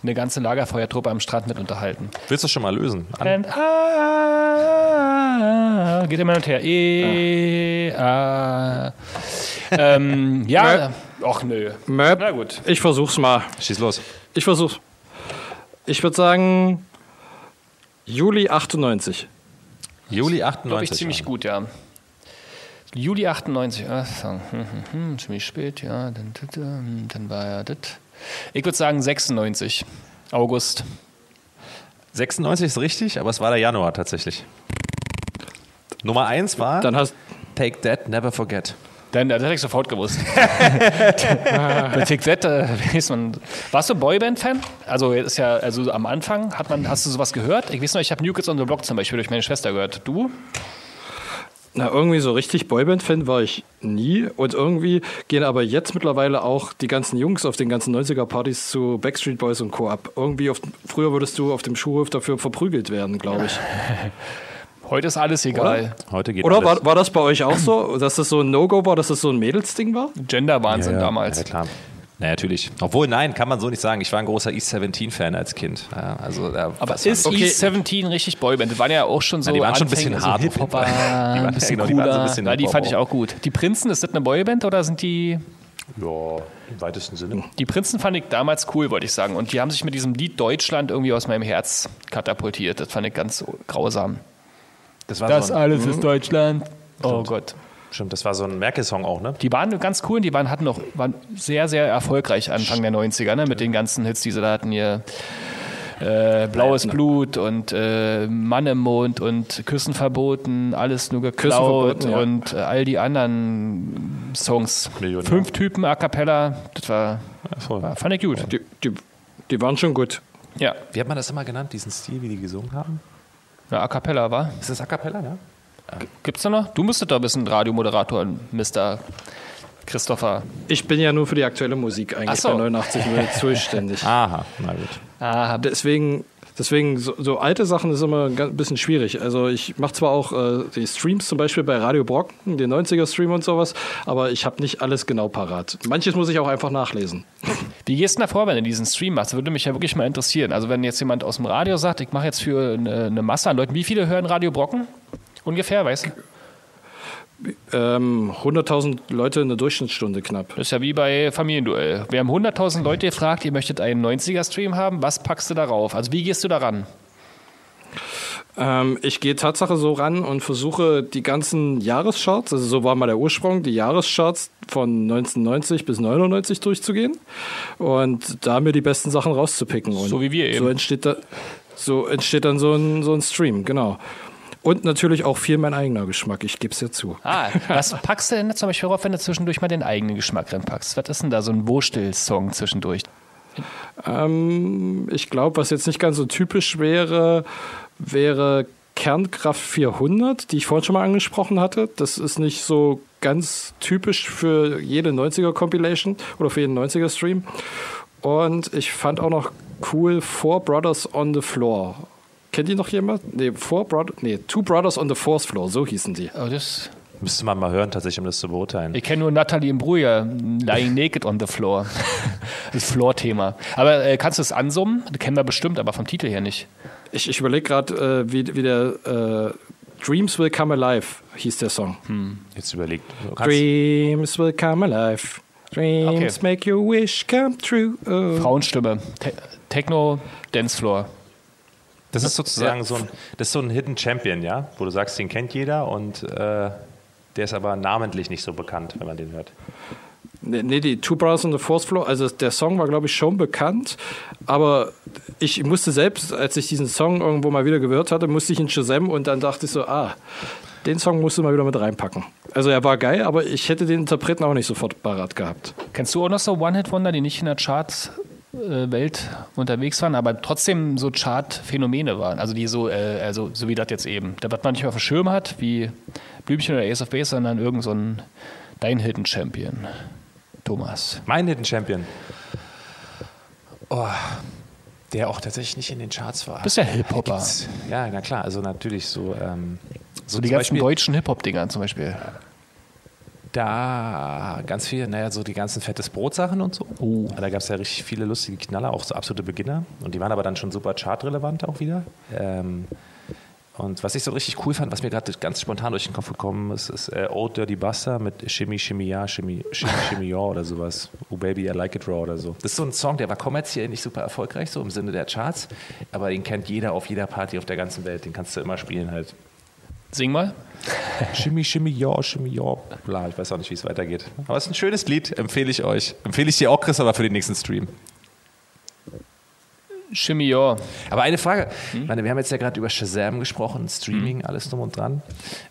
eine ganze Lagerfeuertruppe am Strand mit unterhalten. Willst du schon mal lösen? An And ah, geht immer hin und her. E, A. Ähm, ja, ach nö. Möp. Na gut. Ich versuch's mal. Schieß los. Ich versuch's. Ich würde sagen Juli 98. Juli Glaube 98. ich ziemlich gut, ja. Juli 98, ah, Song. Hm, hm, hm, ziemlich spät, ja. Dann, dann, dann war ja das. Ich würde sagen 96. August. 96 ist richtig, aber es war der Januar tatsächlich. Nummer 1 war Dann hast Take That, Never Forget. Dann, das hätte ich sofort gewusst. Bei TikTok, äh, weiß man. Warst du Boyband-Fan? Also ist ja, also am Anfang hat man, hast du sowas gehört? Ich weiß noch, ich habe New Kids on the Block zum Beispiel durch meine Schwester gehört. Du? Na, irgendwie so richtig Boyband-Fan war ich nie. Und irgendwie gehen aber jetzt mittlerweile auch die ganzen Jungs auf den ganzen 90er-Partys zu Backstreet Boys und Co. ab. Irgendwie, auf, früher würdest du auf dem Schulhof dafür verprügelt werden, glaube ich. Heute ist alles egal. Heute geht Oder alles. war, war das bei euch auch so, dass das so ein No-Go war, dass das so ein Mädelsding war? Gender-Wahnsinn ja, ja. damals. Ja, klar. Na, natürlich. Obwohl, nein, kann man so nicht sagen. Ich war ein großer East 17-Fan als Kind. Ja, also, da, Aber ist nicht- East 17 richtig Boyband? Die waren ja auch schon so Na, die waren schon ein bisschen hart so auf jeden Hip-Hopper, Fall. Die waren- ein bisschen genau, die waren so ein cooler. bisschen ja, die fand ich auch. auch gut. Die Prinzen, ist das eine Boyband oder sind die... Ja, im weitesten Sinne. Die Prinzen fand ich damals cool, wollte ich sagen. Und die haben sich mit diesem Lied Deutschland irgendwie aus meinem Herz katapultiert. Das fand ich ganz grausam. Das war so ein, alles ist Deutschland. Oh Gott. stimmt, das war so ein Merkel-Song auch, ne? Die waren ganz cool und die waren, hatten noch, waren sehr, sehr erfolgreich Anfang der 90er, ne? mit den ganzen Hits, die sie da hatten hier. Äh, Blaues Blut und äh, Mann im Mond und Küssen verboten, alles nur geklaut verboten, ja. und äh, all die anderen Songs. Millionär. Fünf Typen a cappella, das war, voll. war fand ich gut. Die, die, die waren schon gut. Ja, Wie hat man das immer genannt, diesen Stil, wie die gesungen haben? Ja a cappella war. Ist das A Cappella, ja? Gibt's da noch? Du müsstest doch ein bisschen Radiomoderator, Mr. Christopher. Ich bin ja nur für die aktuelle Musik eigentlich Ach so. bei 89 Minuten zuständig. Aha, na gut. Ah, Deswegen, deswegen so, so alte Sachen ist immer ein bisschen schwierig. Also ich mache zwar auch äh, die Streams zum Beispiel bei Radio Brocken, den 90er-Stream und sowas, aber ich habe nicht alles genau parat. Manches muss ich auch einfach nachlesen. Wie gehst du da vor, wenn du diesen Stream machst? Das würde mich ja wirklich mal interessieren. Also wenn jetzt jemand aus dem Radio sagt, ich mache jetzt für eine, eine Masse an Leuten, wie viele hören Radio Brocken? Ungefähr, weißt du? Ähm, 100.000 Leute in der Durchschnittsstunde knapp. Das ist ja wie bei Familienduell. Wir haben 100.000 Leute gefragt, ihr möchtet einen 90er-Stream haben, was packst du darauf? Also wie gehst du daran? Ähm, ich gehe Tatsache so ran und versuche die ganzen Jahrescharts, also so war mal der Ursprung, die Jahrescharts von 1990 bis 99 durchzugehen und da mir die besten Sachen rauszupicken. Und So wie wir eben. So entsteht, da, so entsteht dann so ein, so ein Stream, genau. Und natürlich auch viel mein eigener Geschmack, ich gebe es ja zu. Ah, was packst du denn zum Beispiel drauf, wenn du zwischendurch mal den eigenen Geschmack reinpackst? Was ist denn da so ein Wurstel-Song zwischendurch? Ähm, ich glaube, was jetzt nicht ganz so typisch wäre, wäre Kernkraft 400, die ich vorhin schon mal angesprochen hatte. Das ist nicht so ganz typisch für jede 90er Compilation oder für jeden 90er Stream. Und ich fand auch noch cool Four Brothers on the Floor. Kennt ihr noch jemand? Nee, Four Brothers, nee, Two Brothers on the Fourth Floor, so hießen die. Oh, das, Müsste man mal hören, tatsächlich, um das zu beurteilen. ich kenne nur Natalie Imbruglia, Lying Naked on the Floor. Das Floor-Thema. Aber äh, kannst du es ansummen? Das kennen wir bestimmt, aber vom Titel her nicht. Ich, ich überlege gerade, äh, wie, wie der äh, Dreams Will Come Alive hieß der Song. Jetzt überlegt. Dreams will come alive. Dreams Okay. make your wish come true. Oh. Frauenstimme. Te Techno, Dancefloor. Das ist sozusagen so ein, das ist so ein Hidden Champion, ja? Wo du sagst, den kennt jeder und äh, der ist aber namentlich nicht so bekannt, wenn man den hört. Nee, nee, die Two Brothers on the Fourth Floor, also der Song war, glaube ich, schon bekannt, aber ich musste selbst, als ich diesen Song irgendwo mal wieder gehört hatte, musste ich in Shazam und dann dachte ich so, ah, den Song musst du mal wieder mit reinpacken. Also er war geil, aber ich hätte den Interpreten auch nicht sofort parat gehabt. Kennst du auch noch so One-Hit-Wonder, die nicht in der Charts-Welt unterwegs waren, aber trotzdem so Chart-Phänomene waren? Also die so, äh, also so wie das jetzt eben. Da, was man nicht mehr auf dem Schirm hat, wie Blümchen oder Ace of Base, sondern irgend so ein Dein Hidden Champion. Thomas. Mein Hidden Champion. Oh, der auch tatsächlich nicht in den Charts war. Das ist ja Hip-Hopper. Ja, na klar, also natürlich so. Ähm, so So die ganzen Beispiel deutschen Hip-Hop-Dinger zum Beispiel. Da ganz viel, naja, so die ganzen fettes Brot-Sachen und so. Oh. Da gab es ja richtig viele lustige Knaller, auch so absolute Beginner. Und die waren aber dann schon super chartrelevant auch wieder. Ähm, und was ich so richtig cool fand, was mir gerade ganz spontan durch den Kopf gekommen ist, ist äh, Old Dirty Buster mit Shimmy, Shimmy, Ja, Shimmy, Shimmy, Shimmy, Ja oder sowas. Oh Baby, I like it raw oder so. Das ist so ein Song, der war kommerziell nicht super erfolgreich, so im Sinne der Charts. Aber den kennt jeder auf jeder Party auf der ganzen Welt. Den kannst du immer spielen halt. Sing mal. Shimmy, Shimmy, ja, Shimmy, ja. Bla, ich weiß auch nicht, wie es weitergeht. Aber es ist ein schönes Lied, empfehle ich euch. Empfehle ich dir auch, Chris, aber für den nächsten Stream. Chemie, ja. Aber eine Frage, ich meine, wir haben jetzt ja gerade über Shazam gesprochen, Streaming, alles drum und dran.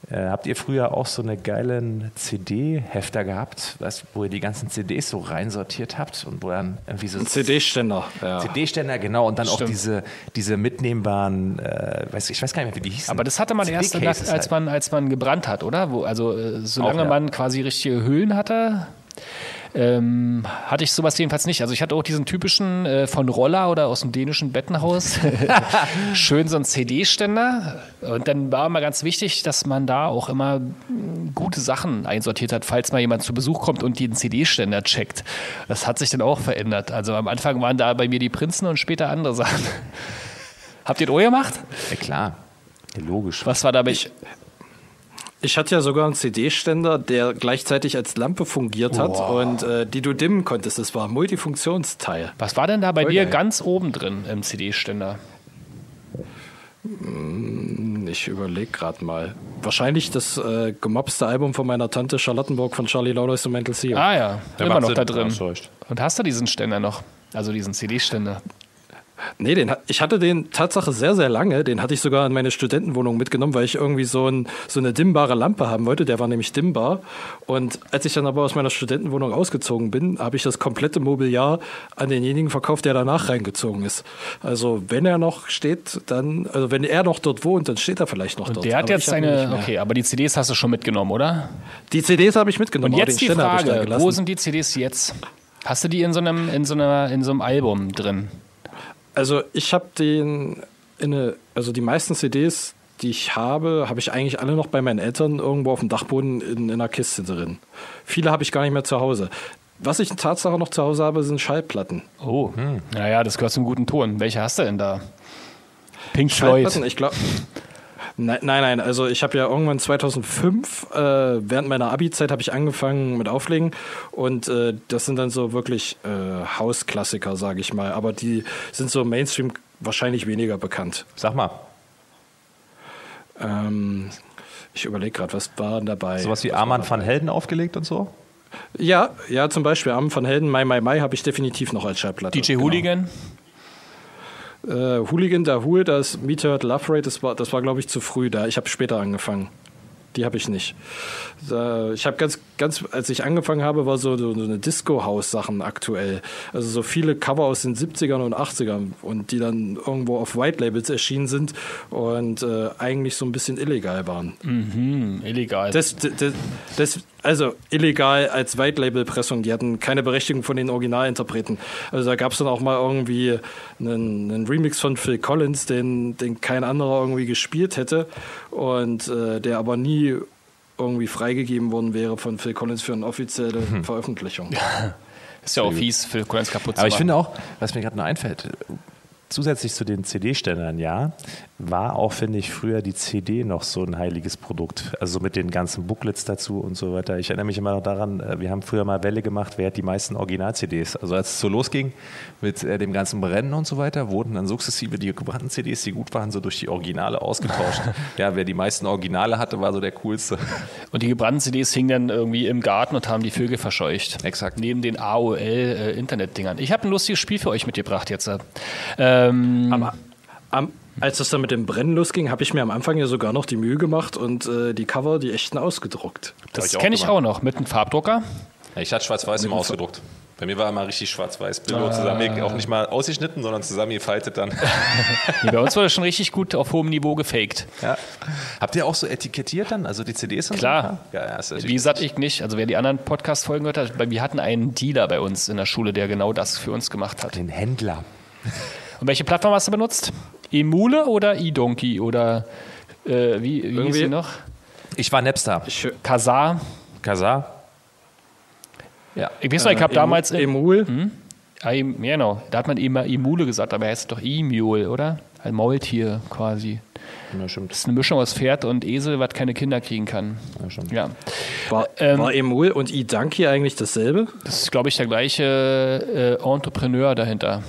Äh, habt ihr früher auch so eine geilen CD-Hefter gehabt, weißt, wo ihr die ganzen CDs so reinsortiert habt und wo dann irgendwie so Ein CD-Ständer. Ja. CD-Ständer, genau, und dann auch Stimmt. diese, diese mitnehmbaren, äh, weiß, ich weiß gar nicht mehr, wie die hießen. Aber das hatte man erst, als halt. man, als man gebrannt hat, oder? Wo, also äh, solange Auch, ja. man quasi richtige Hüllen hatte, ähm, hatte ich sowas jedenfalls nicht. Also ich hatte auch diesen typischen äh, von Roller oder aus dem dänischen Bettenhaus, schön so ein CD-Ständer. Und dann war immer ganz wichtig, dass man da auch immer mm, gute Sachen einsortiert hat, falls mal jemand zu Besuch kommt und den CD-Ständer checkt. Das hat sich dann auch verändert. Also am Anfang waren da bei mir die Prinzen und später andere Sachen. Habt ihr das auch gemacht? Ja, klar. Ja, logisch. Was war da bei Ich hatte ja sogar einen CD-Ständer, der gleichzeitig als Lampe fungiert hat und äh, die du dimmen konntest. Das war ein Multifunktionsteil. Was war denn da bei Voll dir geil. ganz oben drin im CD-Ständer? Ich überlege gerade mal. Wahrscheinlich das äh, gemobste Album von meiner Tante Charlottenburg von Charlie Lawless und Mental Seal. Ah ja, Der immer noch Sinn. da drin. Und hast du diesen Ständer noch? Also diesen CD-Ständer? Nee, den, ich hatte den Tatsache sehr, sehr lange. Den hatte ich sogar in meine Studentenwohnung mitgenommen, weil ich irgendwie so, ein, so eine dimmbare Lampe haben wollte. Der war nämlich dimmbar. Und als ich dann aber aus meiner Studentenwohnung ausgezogen bin, habe ich das komplette Mobiliar an denjenigen verkauft, der danach reingezogen ist. Also wenn er noch steht, dann, also wenn er noch dort wohnt, dann steht er vielleicht noch Und dort. der hat Aber jetzt seine. Okay, aber die CDs hast du schon mitgenommen, oder? Die CDs habe ich mitgenommen. Und jetzt die Ständer Frage. Wo sind die CDs jetzt? Hast du die in so einem, in so einer, in so einem Album drin? Also ich habe den, in eine, also die meisten CDs, die ich habe, habe ich eigentlich alle noch bei meinen Eltern irgendwo auf dem Dachboden in, in einer Kiste drin. Viele habe ich gar nicht mehr zu Hause. Was ich in Tatsache noch zu Hause habe, sind Schallplatten. Oh, naja, das gehört zum guten Ton. Welche hast du denn da? Pink Floyd. Schallplatten, ich glaube. Nein, nein, nein, also ich habe ja irgendwann 2005, äh, während meiner Abi-Zeit habe ich angefangen mit Auflegen und äh, das sind dann so wirklich äh, Hausklassiker, sage ich mal, aber die sind so Mainstream wahrscheinlich weniger bekannt. Sag mal, Ähm, ich überlege gerade, was war denn dabei? sowas wie Arman van Helden aufgelegt und so? Ja, ja, zum Beispiel Armen von Helden, Mai Mai Mai habe ich definitiv noch als Schallplatte. DJ Hooligan. Äh, Hooligan, da Hool, das Meteor Love Rate, das war, das war glaube ich zu früh da. Ich habe später angefangen. Die habe ich nicht. Ich habe ganz, ganz, als ich angefangen habe, war so, so eine Disco-House-Sachen aktuell. Also so viele Cover aus den 70ern und 80ern und die dann irgendwo auf White Labels erschienen sind und äh, eigentlich so ein bisschen illegal waren. Hm, illegal. Das, das, das, also illegal als White Label Pressung, die hatten keine Berechtigung von den Originalinterpreten. Also da gab es dann auch mal irgendwie einen, einen Remix von Phil Collins, den, den kein anderer irgendwie gespielt hätte und äh, der aber nie irgendwie freigegeben worden wäre von Phil Collins für eine offizielle Veröffentlichung. ist ja auch fies, Phil Collins kaputt zu Aber ich machen. finde auch, was mir gerade noch einfällt, zusätzlich zu den CD-Ständern, ja, war auch, finde ich, früher die CD noch so ein heiliges Produkt. Also mit den ganzen Booklets dazu und so weiter. Ich erinnere mich immer noch daran, äh, wir haben früher mal Welle gemacht, wer hat die meisten Original-CDs. Also als es so losging mit äh, dem ganzen Brennen und so weiter, wurden dann sukzessive die gebrannten CDs, die gut waren, so durch die Originale ausgetauscht. ja, wer die meisten Originale hatte, war so der coolste. Und die gebrannten CDs hingen dann irgendwie im Garten und haben die Vögel verscheucht. Exakt. Neben den AOL-Internet-Dingern. ich habe ein lustiges Spiel für euch mitgebracht jetzt. Ähm, Aber am, als das dann mit dem Brennen losging, habe ich mir am Anfang ja sogar noch die Mühe gemacht und äh, die Cover, die echten ausgedruckt. das auch kenne ich auch noch mit einem Farbdrucker. Ja, Ich hatte schwarz-weiß immer ausgedruckt. Bei mir war immer richtig schwarz-weiß Billo zusammen, auch nicht mal ausgeschnitten, sondern zusammengefaltet dann. Nee, bei uns wurde das schon richtig gut auf hohem Niveau gefaked. Ja. Habt ihr auch so etikettiert dann, also die CDs und Klar. so? Ja, ja, Wie gesagt, ich nicht. Also wer die anderen Podcast-Folgen gehört hat, wir hatten einen Dealer bei uns in der Schule, der genau das für uns gemacht hat. den Händler. Und welche Plattform hast du benutzt? Emule oder eDonkey oder äh, wie, wie hieß sie noch? Ich war Napster. Ich, Kazaa. Kazaa. Ja. Ich weiß noch, ich habe Emu- damals... Emul. Ah, em- ja, genau. Da hat man immer Emule gesagt, aber er heißt doch Emule, oder? Ein Maultier quasi. ja, stimmt. Das ist eine Mischung aus Pferd und Esel, was keine Kinder kriegen kann. Ja, stimmt. Ja. War, Ähm, war Emul und iDonkey eigentlich dasselbe? Das ist, glaube ich, der gleiche äh, Entrepreneur dahinter.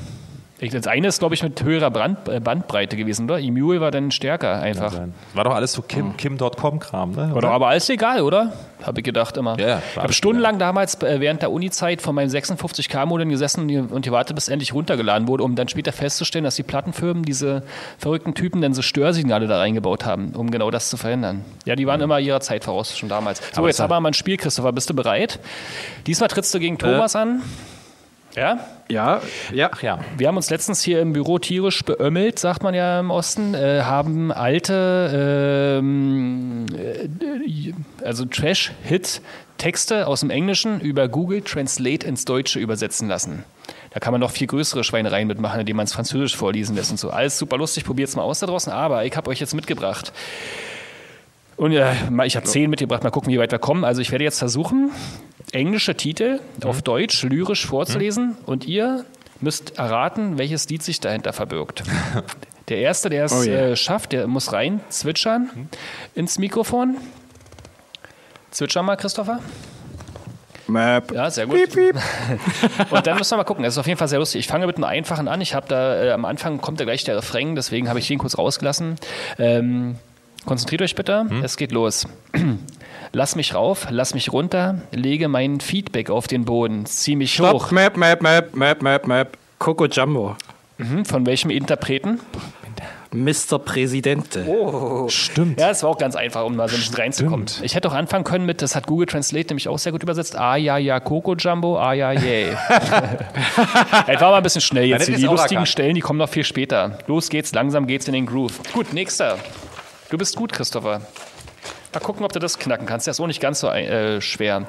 Ich, das eine ist, glaube ich, mit höherer Brand, äh, Bandbreite gewesen, oder? Emule war dann stärker einfach. War doch alles so Kim, Kim.com-Kram, ne? War doch aber alles egal, oder? Habe ich gedacht immer. Ja, ja, ich habe stundenlang damals äh, während der Uni-Zeit von meinem 56K-Modem gesessen und gewartet, bis endlich runtergeladen wurde, um dann später festzustellen, dass die Plattenfirmen diese verrückten Typen dann so Störsignale da reingebaut haben, um genau das zu verhindern. Ja, die waren immer ihrer Zeit voraus, schon damals. So, Aber jetzt haben wir mal ein Spiel, Christopher. Bist du bereit? Diesmal trittst du gegen Thomas an. Ja? Ja, ja. Ach ja. Wir haben uns letztens hier im Büro tierisch beömmelt, sagt man ja im Osten, äh, haben alte, ähm, äh, also Trash-Hit-Texte aus dem Englischen über Google Translate ins Deutsche übersetzen lassen. Da kann man noch viel größere Schweinereien mitmachen, indem man es Französisch vorlesen lässt und so. Alles super lustig, probiert es mal aus da draußen, aber ich habe euch jetzt mitgebracht. Und ja, mal- ich habe zehn mitgebracht, mal gucken, wie weit wir kommen. Also ich werde jetzt versuchen, englische Titel Mhm. auf Deutsch lyrisch vorzulesen und ihr müsst erraten, welches Lied sich dahinter verbirgt. Der Erste, der es Oh yeah. äh, schafft, der muss rein zwitschern Mhm. ins Mikrofon. Zwitschern mal, Christopher. Map. Ja, sehr gut. Und dann müssen wir mal gucken. Das ist auf jeden Fall sehr lustig. Ich fange mit einem einfachen an. Ich habe da äh, am Anfang kommt da gleich der Refrain, deswegen habe ich den kurz rausgelassen. Ähm, konzentriert euch bitte. Hm? Es geht los. Lass mich rauf, lass mich runter, lege mein Feedback auf den Boden, zieh mich Stopp. hoch. Map, Map, Map, Map, Map, Map. Coco Jumbo. Hm, Von welchem Interpreten? Mr. Presidente. Stimmt. Ja, es war auch ganz einfach, um mal so ein bisschen reinzukommen. Stimmt. Ich hätte auch anfangen können mit, das hat Google Translate nämlich auch sehr gut übersetzt. Ah ja, ja, Coco Jumbo, ah ja, yay. Es war mal ein bisschen schnell jetzt. Die lustigen. Stellen, die kommen noch viel später. Los geht's, langsam geht's in den Groove. Gut, nächster. Du bist gut, Christopher. Mal gucken, ob du das knacken kannst. Der ist auch nicht ganz so äh, schwer.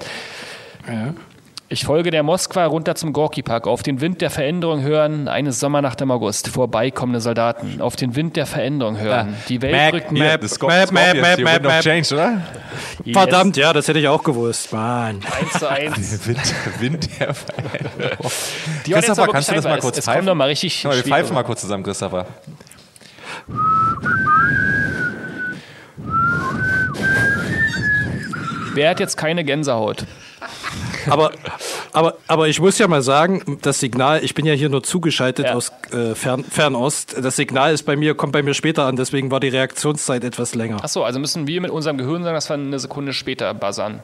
Ich folge der Moskwa runter zum Gorki-Park, auf den Wind der Veränderung hören, eine Sommernacht im August, vorbeikommende Soldaten, auf den Wind der Veränderung hören, die Welt Mac, rückt Scorp Map, Map, Map, Map, Map. Change, oder? Yes. Verdammt, ja, das hätte ich auch gewusst. Mann. 1 zu 1. Wind, Wind der Veränderung. Die Christopher, kannst du das mal kurz es, pfeifen? noch mal richtig wir pfeifen mal kurz zusammen, Christopher. Wer hat jetzt keine Gänsehaut? Aber, aber, aber ich muss ja mal sagen, das Signal, ich bin ja hier nur zugeschaltet Ja. aus äh, Fern, Fernost. Das Signal ist bei mir, kommt bei mir später an, deswegen war die Reaktionszeit etwas länger. Achso, also müssen wir mit unserem Gehirn sagen, dass wir eine Sekunde später buzzern.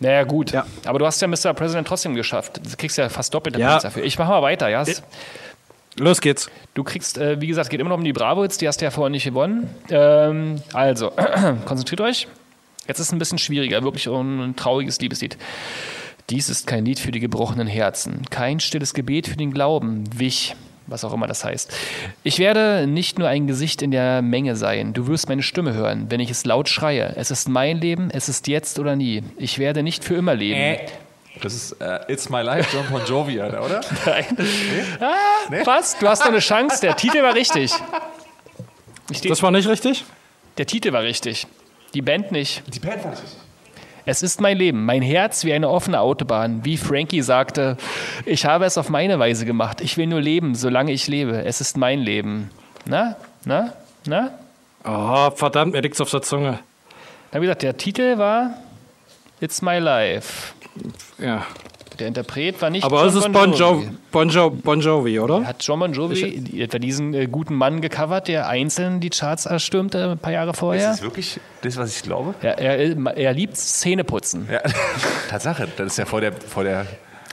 Naja, gut. Ja. Aber du hast ja Mr. President trotzdem geschafft. Du kriegst ja fast doppelte Ja. Points dafür. Ich mach mal weiter, ja? Los geht's. Du kriegst, äh, wie gesagt, geht immer noch um die Bravo-Hits, die hast du ja vorher nicht gewonnen. Ähm, also, konzentriert euch. Jetzt ist es ein bisschen schwieriger, wirklich ein trauriges Liebeslied. Dies ist kein Lied für die gebrochenen Herzen, kein stilles Gebet für den Glauben, wich, was auch immer das heißt. Ich werde nicht nur ein Gesicht in der Menge sein, du wirst meine Stimme hören, wenn ich es laut schreie. Es ist mein Leben, es ist jetzt oder nie. Ich werde nicht für immer leben. Das ist äh, It's My Life, John Bon Jovi, Alter, oder? Ah, Was? Du hast noch eine Chance, der Titel war richtig. Das war nicht richtig? Der Titel war richtig. Die Band nicht. Die Band richtig. Es ist mein Leben, mein Herz wie eine offene Autobahn. Wie Frankie sagte, ich habe es auf meine Weise gemacht. Ich will nur leben, solange ich lebe. Es ist mein Leben. Na? Na? Na? Oh, verdammt, mir liegt's auf der Zunge. Na, wie gesagt, der Titel war It's My Life. Ja. Der Interpret war nicht Aber John es ist Bon Jovi, bon jo bon Jovi oder? Hat John Bon Jovi etwa diesen äh, guten Mann gecovert, der einzeln die Charts erstürmte ein paar Jahre Ist vorher? das wirklich das, was ich glaube? Ja, er, er liebt Zähneputzen. Ja. Tatsache, das ist ja vor der, vor der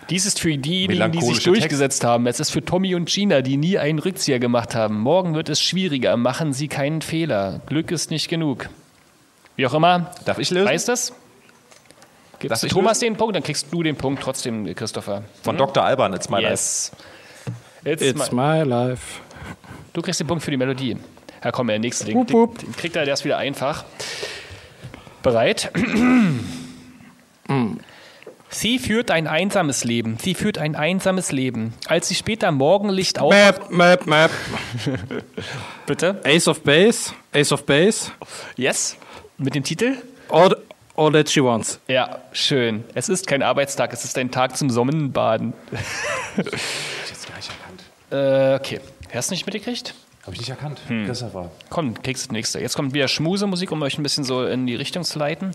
Dies ist für diejenigen, die sich durchgesetzt haben. Es ist für Tommy und Gina, die nie einen Rückzieher gemacht haben. Morgen wird es schwieriger. Machen Sie keinen Fehler. Glück ist nicht genug. Wie auch immer. Darf ich lösen? Heißt das? Gibst du Thomas den Punkt, dann kriegst du den Punkt trotzdem, Christopher. von Dr. Alban, It's My Life. Yes. It's It's my, my life. du kriegst den Punkt für die Melodie. Ja, komm, der nächste Ding. Wupp, wupp. Den kriegt er, der ist wieder einfach. Bereit? Sie führt ein einsames Leben. Sie führt ein einsames Leben. Als sie später Morgenlicht auf. Map, Map, Map. Bitte? Ace of Base. Ace of Base. Yes? Mit dem Titel? All, all that she wants. Ja, schön. Es ist kein Arbeitstag, es ist ein Tag zum Sonnenbaden. Jetzt gar nicht erkannt. Äh, okay. Hast du nicht mitgekriegt? Habe ich nicht erkannt. Hm. Christopher. Komm, kriegst du das nächste. Jetzt kommt wieder Schmusemusik, um euch ein bisschen so in die Richtung zu leiten.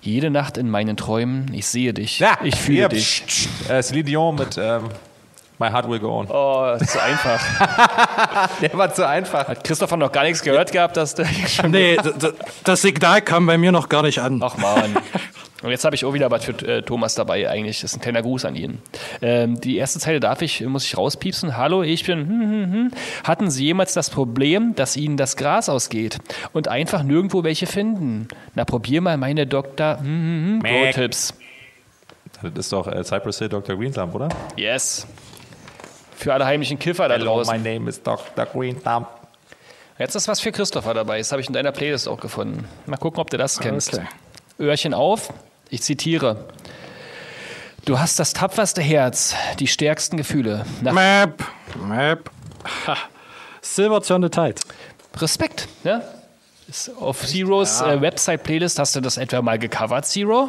Jede Nacht in meinen Träumen, ich sehe dich, ich fühle hier, dich. pst, pst. Äh, Celine Dion mit ähm, My heart will go on. Oh, ist zu einfach. Der war zu einfach. Hat Christopher noch gar nichts gehört gehabt, dass der schon. Nee, das Signal kam bei mir noch gar nicht an. Ach man. Und jetzt habe ich auch wieder was für äh, Thomas dabei eigentlich. Das ist ein kleiner Gruß an ihn. Ähm, die erste Zeile darf ich, muss ich rauspiepsen. Hallo, ich bin. Hm, hm, hm. Hatten Sie jemals das Problem, dass Ihnen das Gras ausgeht und einfach nirgendwo welche finden? Na, probier mal meine Dr. Hm, hm, hm. Pro-Tipps. Das ist doch äh, Cypress Hill Dr. Green Thumb, oder? Yes. Für alle heimlichen Kiffer da draußen. name is Dr. Green Thumb. Jetzt ist was für Christopher dabei. Das habe ich in deiner Playlist auch gefunden. Mal gucken, ob du das kennst. Okay. Öhrchen auf. Ich zitiere. Du hast das tapferste Herz, die stärksten Gefühle. Nach Map, Map. Ha. Silver Turn the Tide. Respekt. Ne? Ist auf Zeros äh, Website-Playlist hast du das etwa mal gecovert, Zero?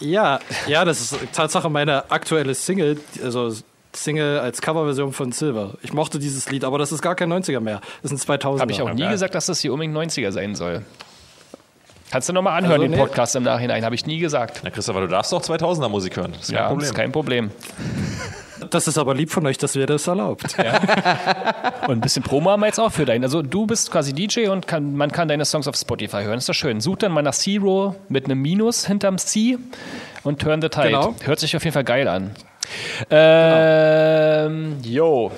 Ja, ja, das ist Tatsache meine aktuelle Single, also Single als Coverversion von Silver. Ich mochte dieses Lied, aber das ist gar kein 90er mehr. Das ist ein 2000er. Habe ich auch nie gesagt, dass das hier unbedingt 90er sein soll. Kannst du nochmal anhören, Also, den nee. Podcast im Nachhinein. Habe ich nie gesagt. Na, Christopher, du darfst doch 2000er Musik hören. Das ist kein Ja, Problem. ist kein Problem. Das ist aber lieb von euch, dass ihr das erlaubt. Und ein bisschen Promo haben wir jetzt auch für deinen. Also du bist quasi DJ und kann, man kann deine Songs auf Spotify hören. Ist doch schön. Such dann mal nach Zero mit einem Minus hinterm C und Turn the Tide. Genau. Hört sich auf jeden Fall geil an. Ähm, jo.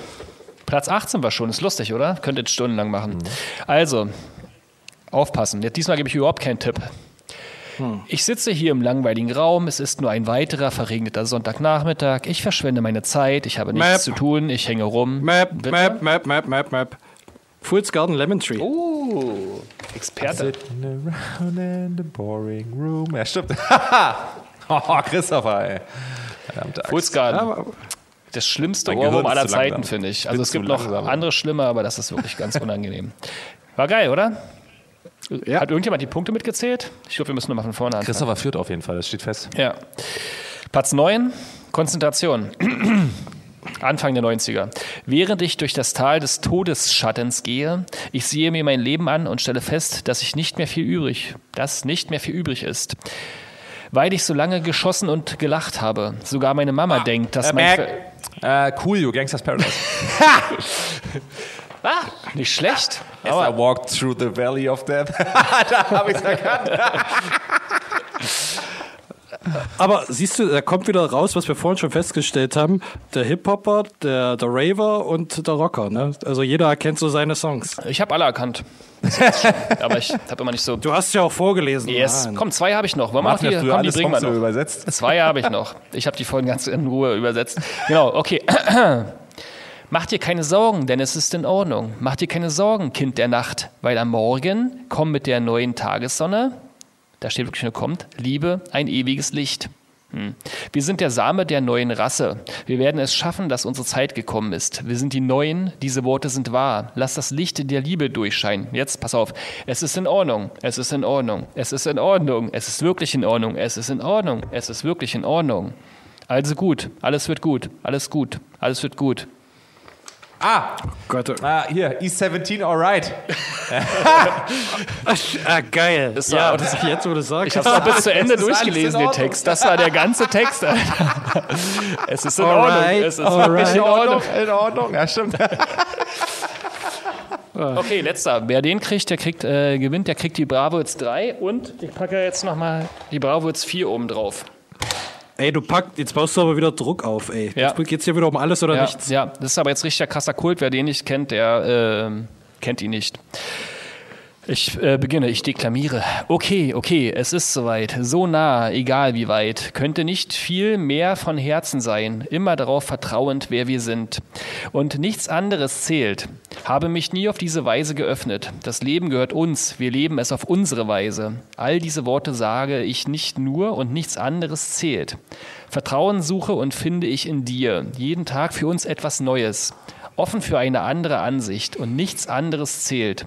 Platz 18 war schon. Ist lustig, oder? Könnt ihr jetzt stundenlang machen. Also, aufpassen. Jetzt diesmal gebe ich überhaupt keinen Tipp. Ich sitze hier im langweiligen Raum. Es ist nur ein weiterer verregneter Sonntagnachmittag. Ich verschwende meine Zeit. Ich habe nichts Map. zu tun. Ich hänge rum. Map, Bitte? Map, Map, Map, Map, Map. Fool's Garden Lemon Tree. Oh, Experte. Sitting around in the boring room. Ja, stimmt. oh, Christopher, ey. Garden. Aber, Das schlimmste Mein Ohrwurm aller Zeiten, finde ich. Also es gibt noch langsam. andere schlimme, aber das ist wirklich ganz unangenehm. War geil, oder? Ja. Hat irgendjemand die Punkte mitgezählt? Ich glaube, wir müssen nochmal von vorne anfangen. Christopher führt auf jeden Fall, das steht fest. Ja. Platz 9, Konzentration. Anfang der 90er. Während ich durch das Tal des Todesschattens gehe, ich sehe mir mein Leben an und stelle fest, dass ich nicht mehr viel übrig, dass nicht mehr viel übrig ist. Weil ich so lange geschossen und gelacht habe. Sogar meine Mama denkt, dass Äh, mein... Äh, cool, you Gangsters Paradise. Ah, nicht schlecht. As I walked through the valley of death. da habe ich es erkannt. aber siehst du, da kommt wieder raus, was wir vorhin schon festgestellt haben. Der Hip-Hopper, der, der Raver und der Rocker. Ne? Also jeder erkennt so seine Songs. Ich habe alle erkannt. Aber ich habe immer nicht so. Du hast ja auch vorgelesen. Yes. Komm, zwei habe ich noch. Noch Martin die, komm, die bringen wir Songs so noch. übersetzt. Zwei habe ich noch. Ich habe die vorhin ganz in Ruhe übersetzt. Genau, okay. Mach dir keine Sorgen, denn es ist in Ordnung. Mach dir keine Sorgen, Kind der Nacht, weil am Morgen kommt mit der neuen Tagessonne, da steht wirklich nur kommt, Liebe, ein ewiges Licht. Hm. Wir sind der Same der neuen Rasse. Wir werden es schaffen, dass unsere Zeit gekommen ist. Wir sind die Neuen, diese Worte sind wahr. Lass das Licht der Liebe durchscheinen. Jetzt, pass auf. Es ist in Ordnung. Es ist in Ordnung. Es ist in Ordnung. Es ist wirklich in Ordnung. Es ist in Ordnung. Es ist wirklich in Ordnung. Also gut. Alles wird gut. Alles gut. Alles wird gut. Ah, Gott. ah, hier, East 17, alright. Ah, geil. Das ja, war- das jetzt, wo du sagst. Ich habe es noch bis zu Ende durchgelesen, den Ordnung. Text. Das war der ganze Text. Alter. Es ist in Alright, Ordnung. Es ist alright. wirklich in Ordnung. in Ordnung. Ja, stimmt. Okay, letzter. Wer den kriegt, der kriegt, äh, gewinnt, der kriegt die Bravo jetzt 3 und ich packe jetzt nochmal die Bravo jetzt 4 oben drauf. Ey, du packst, jetzt baust du aber wieder Druck auf, ey. Ja. Jetzt geht's hier wieder um alles oder Ja, nichts. ja, das ist aber jetzt richtig krasser Kult. Wer den nicht kennt, der ähm, kennt ihn nicht. Ich äh, beginne, ich deklamiere. Okay, okay, es ist soweit. So nah, egal wie weit. Könnte nicht viel mehr von Herzen sein. Immer darauf vertrauend, wer wir sind. Und nichts anderes zählt. Habe mich nie auf diese Weise geöffnet. Das Leben gehört uns. Wir leben es auf unsere Weise. All diese Worte sage ich nicht nur und nichts anderes zählt. Vertrauen suche und finde ich in dir. Jeden Tag für uns etwas Neues. Offen für eine andere Ansicht und nichts anderes zählt.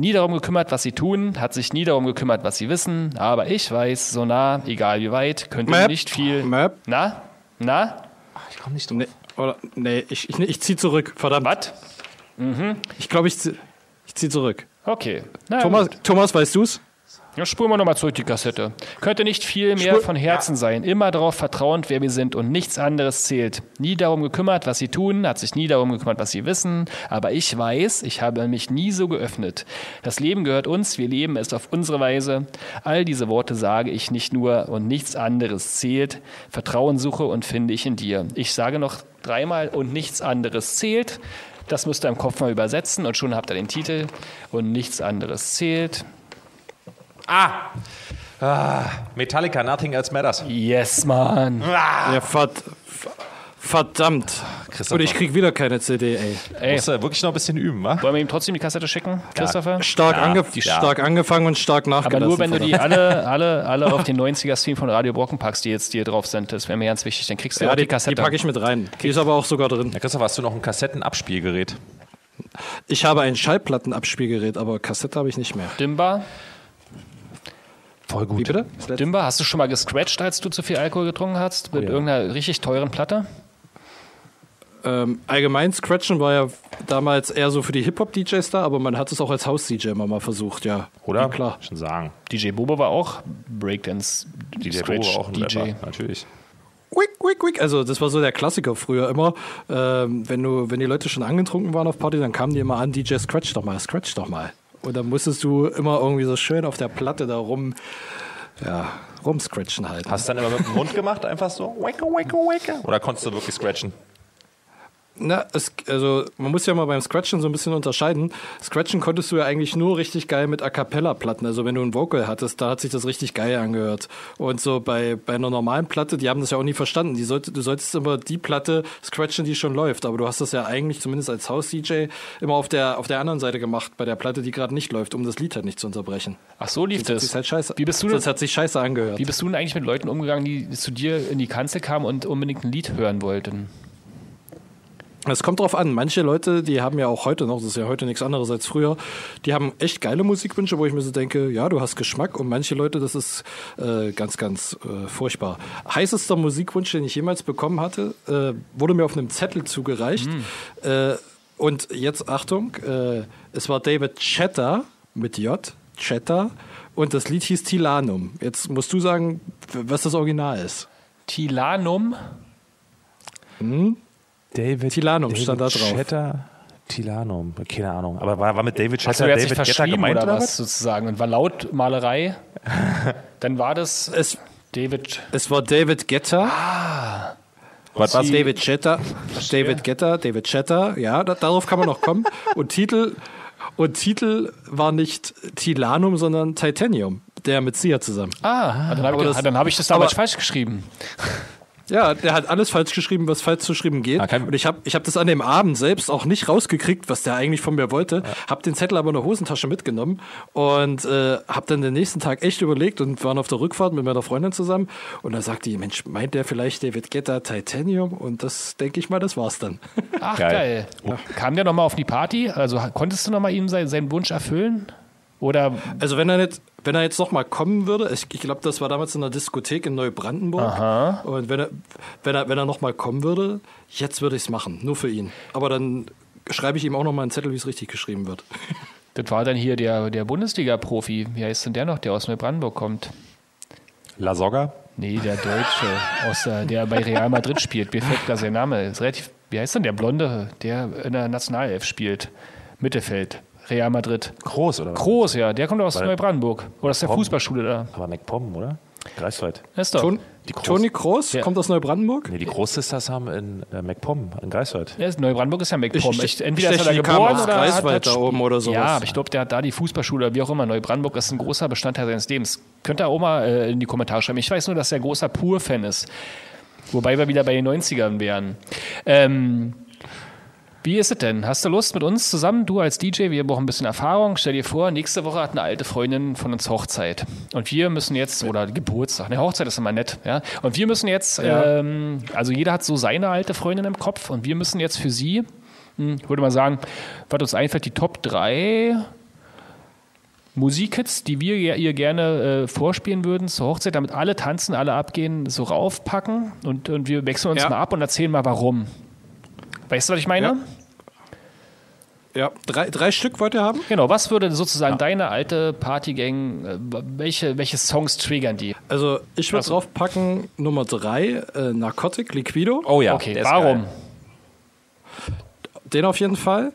Nie darum gekümmert, was sie tun, hat sich nie darum gekümmert, was sie wissen, aber ich weiß, so nah, egal wie weit, könnte Map. nicht viel. Map. Na? Na? Ich komme nicht Nee, oder, nee ich, ich, ich zieh zurück. Verdammt. Was? Ich glaube, ich zieh, ich zieh zurück. Okay. Na, Thomas, Thomas, weißt du's? Ja, spulen wir nochmal zurück die Kassette. Könnte nicht viel mehr Spul- von Herzen sein. Immer darauf vertrauend, wer wir sind und nichts anderes zählt. Nie darum gekümmert, was sie tun, hat sich nie darum gekümmert, was sie wissen. Aber ich weiß, ich habe mich nie so geöffnet. Das Leben gehört uns, wir leben es auf unsere Weise. All diese Worte sage ich nicht nur und nichts anderes zählt. Vertrauen suche und finde ich in dir. Ich sage noch dreimal und nichts anderes zählt. Das müsst ihr im Kopf mal übersetzen und schon habt ihr den Titel. Und nichts anderes zählt. Ah! ah! Metallica, Nothing Else Matters. Yes, Mann. Ja, verd verdammt. Christopher. Und ich krieg wieder keine CD, ey. Ey, Musst du wirklich noch ein bisschen üben, wa? wollen wir ihm trotzdem die Kassette schicken, Christopher? Stark, Ja, ange die- stark angefangen und stark Aber nachgelassen. nur wenn du die alle, alle, alle auf den 90er-Stream von Radio Brocken packst, die jetzt dir drauf sind. Das wäre mir ganz wichtig. Dann kriegst du Ja, auch die, die, die Kassette. packe ich mit rein. Die ist aber auch sogar drin. Ja, Christoph, hast du noch ein Kassettenabspielgerät? Ich habe ein Schallplattenabspielgerät, aber Kassette habe ich nicht mehr. Dimba, Voll gut. Wie bitte? Dimba, hast du schon mal gescratcht, als du zu viel Alkohol getrunken hast? Mit ja. irgendeiner richtig teuren Platte? Ähm, allgemein Scratchen war ja damals eher so für die Hip-Hop-DJs da, aber man hat es auch als Haus-DJ immer mal versucht, ja. Oder? Ja, klar. Schon sagen. DJ Bobo war auch Breakdance, DJ Scratch, Bobo auch ein DJ. Rapper, natürlich. Quick, quick, quick. Also das war so der Klassiker früher immer. Ähm, wenn, du, wenn die Leute schon angetrunken waren auf Party, dann kamen die immer an, DJ Scratch doch mal, Scratch doch mal. Und dann musstest du immer irgendwie so schön auf der Platte da rum, ja, rumscratchen halt. Hast du dann immer mit dem Mund gemacht, einfach so? Wacke, wacke, wacke? Oder konntest du wirklich scratchen? Na, es, also man muss ja mal beim Scratchen so ein bisschen unterscheiden. Scratchen konntest du ja eigentlich nur richtig geil mit A Cappella-Platten. Also wenn du ein Vocal hattest, da hat sich das richtig geil angehört. Und so bei, bei einer normalen Platte, die haben das ja auch nie verstanden. Die sollte, du solltest immer die Platte scratchen, die schon läuft. Aber du hast das ja eigentlich, zumindest als Haus-DJ, immer auf der, auf der anderen Seite gemacht, bei der Platte, die gerade nicht läuft, um das Lied halt nicht zu unterbrechen. Ach so lief Sonst das. halt scheiße, Wie bist du denn, hat sich scheiße angehört. wie bist du denn eigentlich mit Leuten umgegangen, die zu dir in die Kanzel kamen und unbedingt ein Lied hören wollten? Es kommt drauf an. Manche Leute, die haben ja auch heute noch, das ist ja heute nichts anderes als früher, die haben echt geile Musikwünsche, wo ich mir so denke, ja, du hast Geschmack. Und manche Leute, das ist äh, ganz, ganz äh, furchtbar. Heißester Musikwunsch, den ich jemals bekommen hatte, äh, wurde mir auf einem Zettel zugereicht. Äh, und jetzt Achtung, äh, es war David Chetter mit J, Chetter. Und das Lied hieß Tilanum. Jetzt musst du sagen, was das Original ist. Tilanum? David Tilanum stand da drauf. Cheddar, Tilanum, keine Ahnung. Aber war, war mit David jetzt sich David Getter gemeint oder oder was sozusagen? Und war Lautmalerei? Dann war das Es, David. es war David Getter. Was war's? David Chetter, David Getter, David Chetter, ja, da, darauf kann man noch kommen. Und Titel, und Titel war nicht Tilanum, sondern Titanium, der mit Sia zusammen. Ah, dann habe ich, das- dann hab ich das damals aber- falsch geschrieben. Ja, der hat alles falsch geschrieben, was falsch zu schreiben geht. Ah, und ich habe ich hab das an dem Abend selbst auch nicht rausgekriegt, was der eigentlich von mir wollte. Hab den Zettel aber in der Hosentasche mitgenommen und äh, habe dann den nächsten Tag echt überlegt und waren auf der Rückfahrt mit meiner Freundin zusammen. Und da sagte die, Mensch, meint der vielleicht David Guetta Titanium? Und das denke ich mal, das war's dann. Ach, geil. Geil. Kam der nochmal auf die Party? Also konntest du nochmal ihm sein, seinen Wunsch erfüllen? Oder Also wenn er jetzt, wenn er jetzt noch mal kommen würde, ich, ich glaube, das war damals in der Diskothek in Neubrandenburg. Und wenn er, wenn er, wenn er noch mal kommen würde, jetzt würde ich es machen, nur für ihn. Aber dann schreibe ich ihm auch noch mal einen Zettel, wie es richtig geschrieben wird. das war dann hier der, der Bundesliga-Profi. Wie heißt denn der noch, der aus Neubrandenburg kommt? La Soga? Nee, der Deutsche, aus der, der bei Real Madrid spielt. Mir fällt da sein Name. Ist relativ, wie heißt denn der Blonde, der in der Nationalelf spielt? Mittelfeld. Real Madrid. Groß, oder was? Groß, ja. Der kommt aus Weil- Neubrandenburg. Oder aus der. Fußballschule da. Aber McPom, oder? Greifswald. Ist doch. Ton, Die Groß- Toni Kroos Ja. kommt aus Neubrandenburg. Nee, die Großsisters haben in äh, McPom, in Greifswald. Ja, ist- Neubrandenburg ist ja MacPom. Ich- Ich, entweder ich ist er da geboren oder Greifswald hat da oben oder sowas. Ja, aber ich glaube, der hat da die Fußballschule oder wie auch immer. Neubrandenburg ist ein großer Bestandteil seines Lebens. Könnt ihr auch mal äh, in die Kommentare schreiben. Ich weiß nur, dass er großer Pur-Fan ist. Wobei wir wieder bei den 90ern wären. Ähm, wie ist es denn? Hast du Lust mit uns zusammen? Du als DJ, wir brauchen ein bisschen Erfahrung. Stell dir vor, nächste Woche hat eine alte Freundin von uns Hochzeit. Und wir müssen jetzt, oder Geburtstag, eine Hochzeit ist immer nett, ja. Und wir müssen jetzt, Ja. ähm, also jeder hat so seine alte Freundin im Kopf und wir müssen jetzt für sie, hm, ich würde mal sagen, was uns einfällt, die Top 3 Musikhits, die wir ihr ihr gerne äh, vorspielen würden zur Hochzeit, damit alle tanzen, alle abgehen, so raufpacken und, und wir wechseln uns Ja. mal ab und erzählen mal warum. Weißt du, was ich meine? Ja. Ja, drei, drei Stück wollt ihr haben? Genau, was würde sozusagen deine alte Partygang, äh, welche, welche Songs triggern die? Also ich würde Achso. draufpacken Nummer drei, äh, Narcotic, Liquido. Oh ja, okay, warum? Den auf jeden Fall.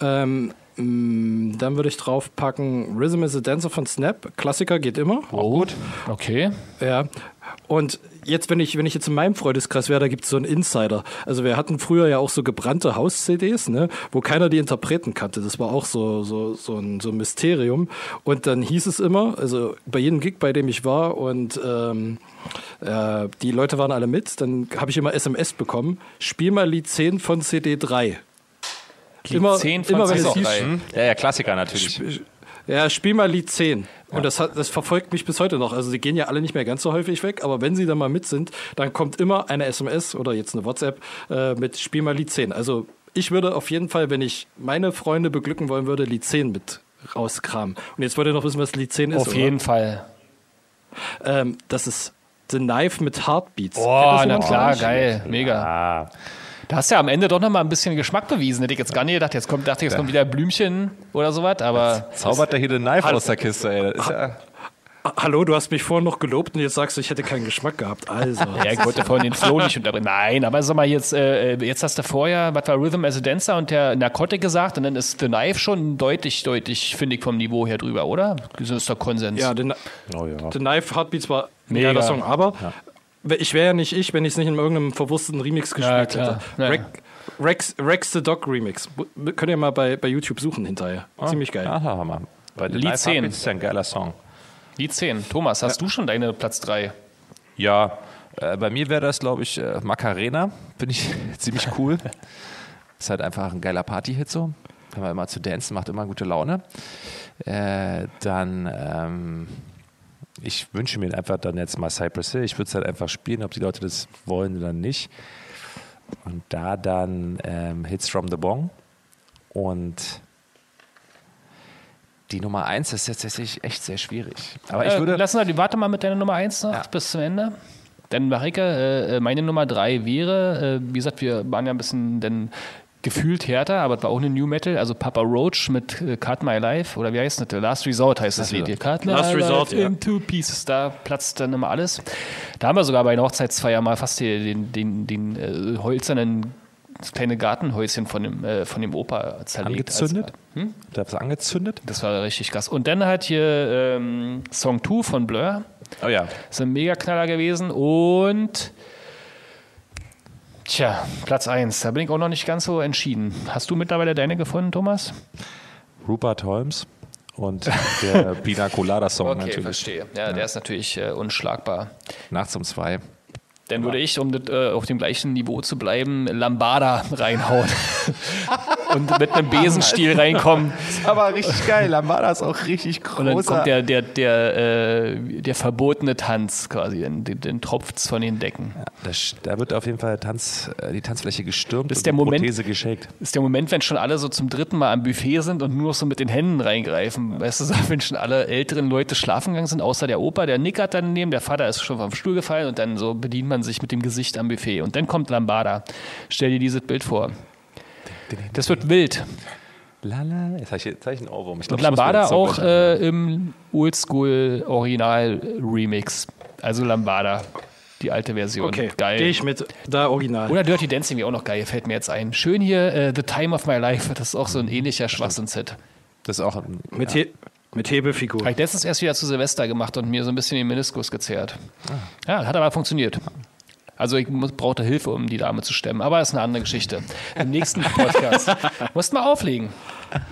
Ähm, mh, dann würde ich draufpacken Rhythm is a Dancer von Snap. Klassiker geht immer. Auch gut. Okay. Ja. Und jetzt, wenn ich, wenn ich jetzt in meinem Freundeskreis wäre, da gibt es so einen Insider. Also wir hatten früher ja auch so gebrannte Haus-CDs, ne, wo keiner die Interpreten kannte. Das war auch so, so, so, ein, so ein Mysterium. Und dann hieß es immer, also bei jedem Gig, bei dem ich war und ähm, äh, die Leute waren alle mit, dann habe ich immer SMS bekommen, spiel mal Lied 10 von CD 3. Lied Immer- 10 von immer hieß- drei. Hm? Ja, ja, Klassiker natürlich. Ja, spiel mal Lied 10. Und das, hat, das verfolgt mich bis heute noch. Also die gehen ja alle nicht mehr ganz so häufig weg, aber wenn sie dann mal mit sind, dann kommt immer eine SMS oder jetzt eine WhatsApp äh, mit Spiel mal Lied 10. Also ich würde auf jeden Fall, wenn ich meine Freunde beglücken wollen würde, Lied 10 mit rauskramen. Und jetzt wollt ihr noch wissen, was Lied 10 ist, Auf oder? jeden Fall. Ähm, das ist The Knife mit Heartbeats. Oh, na klar, geil, mega. Ah, Da hast du ja am Ende doch noch mal ein bisschen Geschmack bewiesen. Hätte ich jetzt gar nicht gedacht. Jetzt kommt, dachte ich, jetzt kommt wieder Blümchen oder sowas, aber zaubert der hier den Knife aus der Kiste, ey. Das ist ja, Hallo, du hast mich vorhin noch gelobt und jetzt sagst du, ich hätte keinen Geschmack gehabt. Also. ja, ich wollte vorhin den Flow nicht unterbrechen. Nein, aber sag mal, jetzt, äh, jetzt hast du vorher, was war Rhythm as a Dancer und der Narcotic gesagt und dann ist The Knife schon deutlich, deutlich, finde ich, vom Niveau her drüber, oder? Das ist doch Konsens. Ja, The, oh ja. The Knife Heartbeats war ein Mega. geiler Song, aber ich wäre ja nicht ich, wenn ich es nicht in irgendeinem verwursteten Remix gespielt klar. hätte. Ja. Rex, Rex, Rex the Dog Remix. Könnt ihr mal bei, bei YouTube suchen hinterher. Ziemlich geil. Aha, Hammer. Bei Lied Knife 10. Heartbeats ist ja ein geiler Song. Lied 10. Thomas, hast du schon deine Platz 3? Ja, äh, bei mir wäre das, glaube ich, äh, Macarena. Finde ich ziemlich cool. Ist halt einfach ein geiler Party-Hit so. Kann man immer zu dancen, macht immer gute Laune. Äh, dann, ähm, ich wünsche mir einfach dann jetzt mal Cypress Hill. Ich würde es halt einfach spielen, ob die Leute das wollen oder nicht. Und da dann ähm, Hits from the Bong. Und die Nummer eins ist jetzt tatsächlich echt sehr schwierig. Aber ich Äh, würde. lass mal, warte mal mit deiner Nummer 1 noch Ja. bis zum Ende. Dann Marike, äh, äh, meine Nummer 3 wäre, äh, wie gesagt, wir waren ja ein bisschen denn gefühlt härter, aber es war auch eine New Metal, also Papa Roach mit äh, Cut My Life, oder wie heißt das? Last Resort heißt das Lied hier. Cut My Last Resort, Life ja. into Pieces, da platzt dann immer alles. Da haben wir sogar bei einer Hochzeitsfeier mal fast den, den, den, den äh, holzernen das kleine Gartenhäuschen von dem, äh, von dem Opa zerlegt. Angezündet? Als, Da was angezündet? das war richtig krass. Und dann halt hier ähm, Song 2 von Blur. Oh ja. Ist ein Mega-Knaller gewesen. Und tja, Platz 1. Da bin ich auch noch nicht ganz so entschieden. Hast du mittlerweile deine gefunden, Thomas? Rupert Holmes und der Pina Colada Song natürlich. verstehe. Ja, der ist natürlich äh, unschlagbar. Nachts um zwei. Dann würde ich, um das, äh, auf dem gleichen Niveau zu bleiben, Lambada reinhauen. und mit einem Besenstiel reinkommen. Aber richtig geil. Lambada ist auch richtig groß. Und dann kommt der, der, der, äh, der verbotene Tanz quasi. Den, den, den tropft's von den Decken. Das, da wird auf jeden Fall Tanz, äh, die Tanzfläche gestürmt Das ist und der die Moment- Prothese geshakt. ist der Moment, wenn schon alle so zum dritten Mal am Buffet sind und nur noch so mit den Händen reingreifen. Weißt du, so, wenn schon alle älteren Leute schlafen gegangen sind, außer der Opa, der nickert dann neben, der Vater ist schon vom Stuhl gefallen und dann so bedient man sich mit dem Gesicht am Buffet. Und dann kommt Lambada. Stell dir dieses Bild vor. Das wird wild. Lala. Jetzt habe ich, jetzt hab ich einen Ohrwurm. Ich glaub, Und Lambada auch äh, im Oldschool-Original-Remix. Also Lambada, die alte Version. Okay, Geil. gehe ich mit. Da original. Oder Dirty Dancing wäre auch noch geil, fällt mir jetzt ein. Schön hier, äh, The Time of My Life, das ist auch so ein ähnlicher Schwachsinnshit. Das ist auch ein, mit, He mit Hebefigur. Habe ich letztens erst wieder zu Silvester gemacht und mir so ein bisschen den Meniskus gezerrt. Ja, hat aber funktioniert. Also ich muss, brauchte Hilfe, um die Dame zu stemmen, aber das ist eine andere Geschichte. Im nächsten Podcast musst mal auflegen.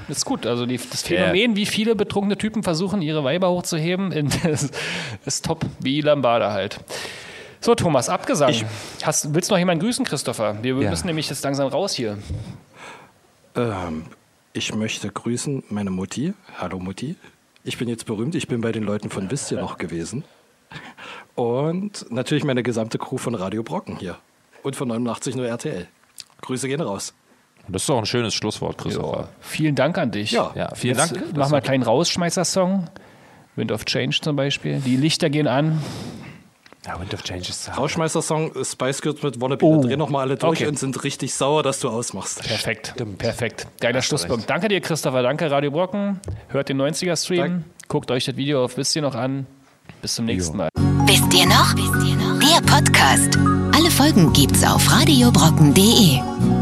Das ist gut. Also die, das Phänomen, wie viele betrunkene Typen versuchen, ihre Weiber hochzuheben, ist, ist top, wie Lambada halt. So, Thomas, abgesagt. Hast, willst du noch jemanden grüßen, Christopher? Wir Ja. müssen nämlich jetzt langsam raus hier. Ähm, ich möchte grüßen meine Mutti. Hallo Mutti. Ich bin jetzt berühmt. Ich bin bei den Leuten von Wisst ihr noch gewesen. Und natürlich meine gesamte Crew von Radio Brocken hier. Und von 89 nur RTL. Grüße gehen raus. das ist doch ein schönes Schlusswort, Ja. Christopher. Vielen Dank an dich. Ja. Ja, vielen Jetzt Dank. Machen wir einen kleinen Rausschmeißer-Song. Wind of Change zum Beispiel. Die Lichter gehen an. Ja, Wind of Change ist hart. Rauschmeister-Song, Spice Girls mit Wannabe. Oh. Drehen nochmal alle durch Okay. und sind richtig sauer, dass du ausmachst. Perfekt. Perfekt. Geiler Schlusspunkt. Danke dir, Christopher. Danke, Radio Brocken. Hört den 90er-Stream. Dank. Guckt euch das Video auf Wisst ihr noch an. Bis zum nächsten Mal. Wisst ihr noch? Wisst ihr noch? Der Podcast. Alle Folgen gibt's auf radiobrocken.de.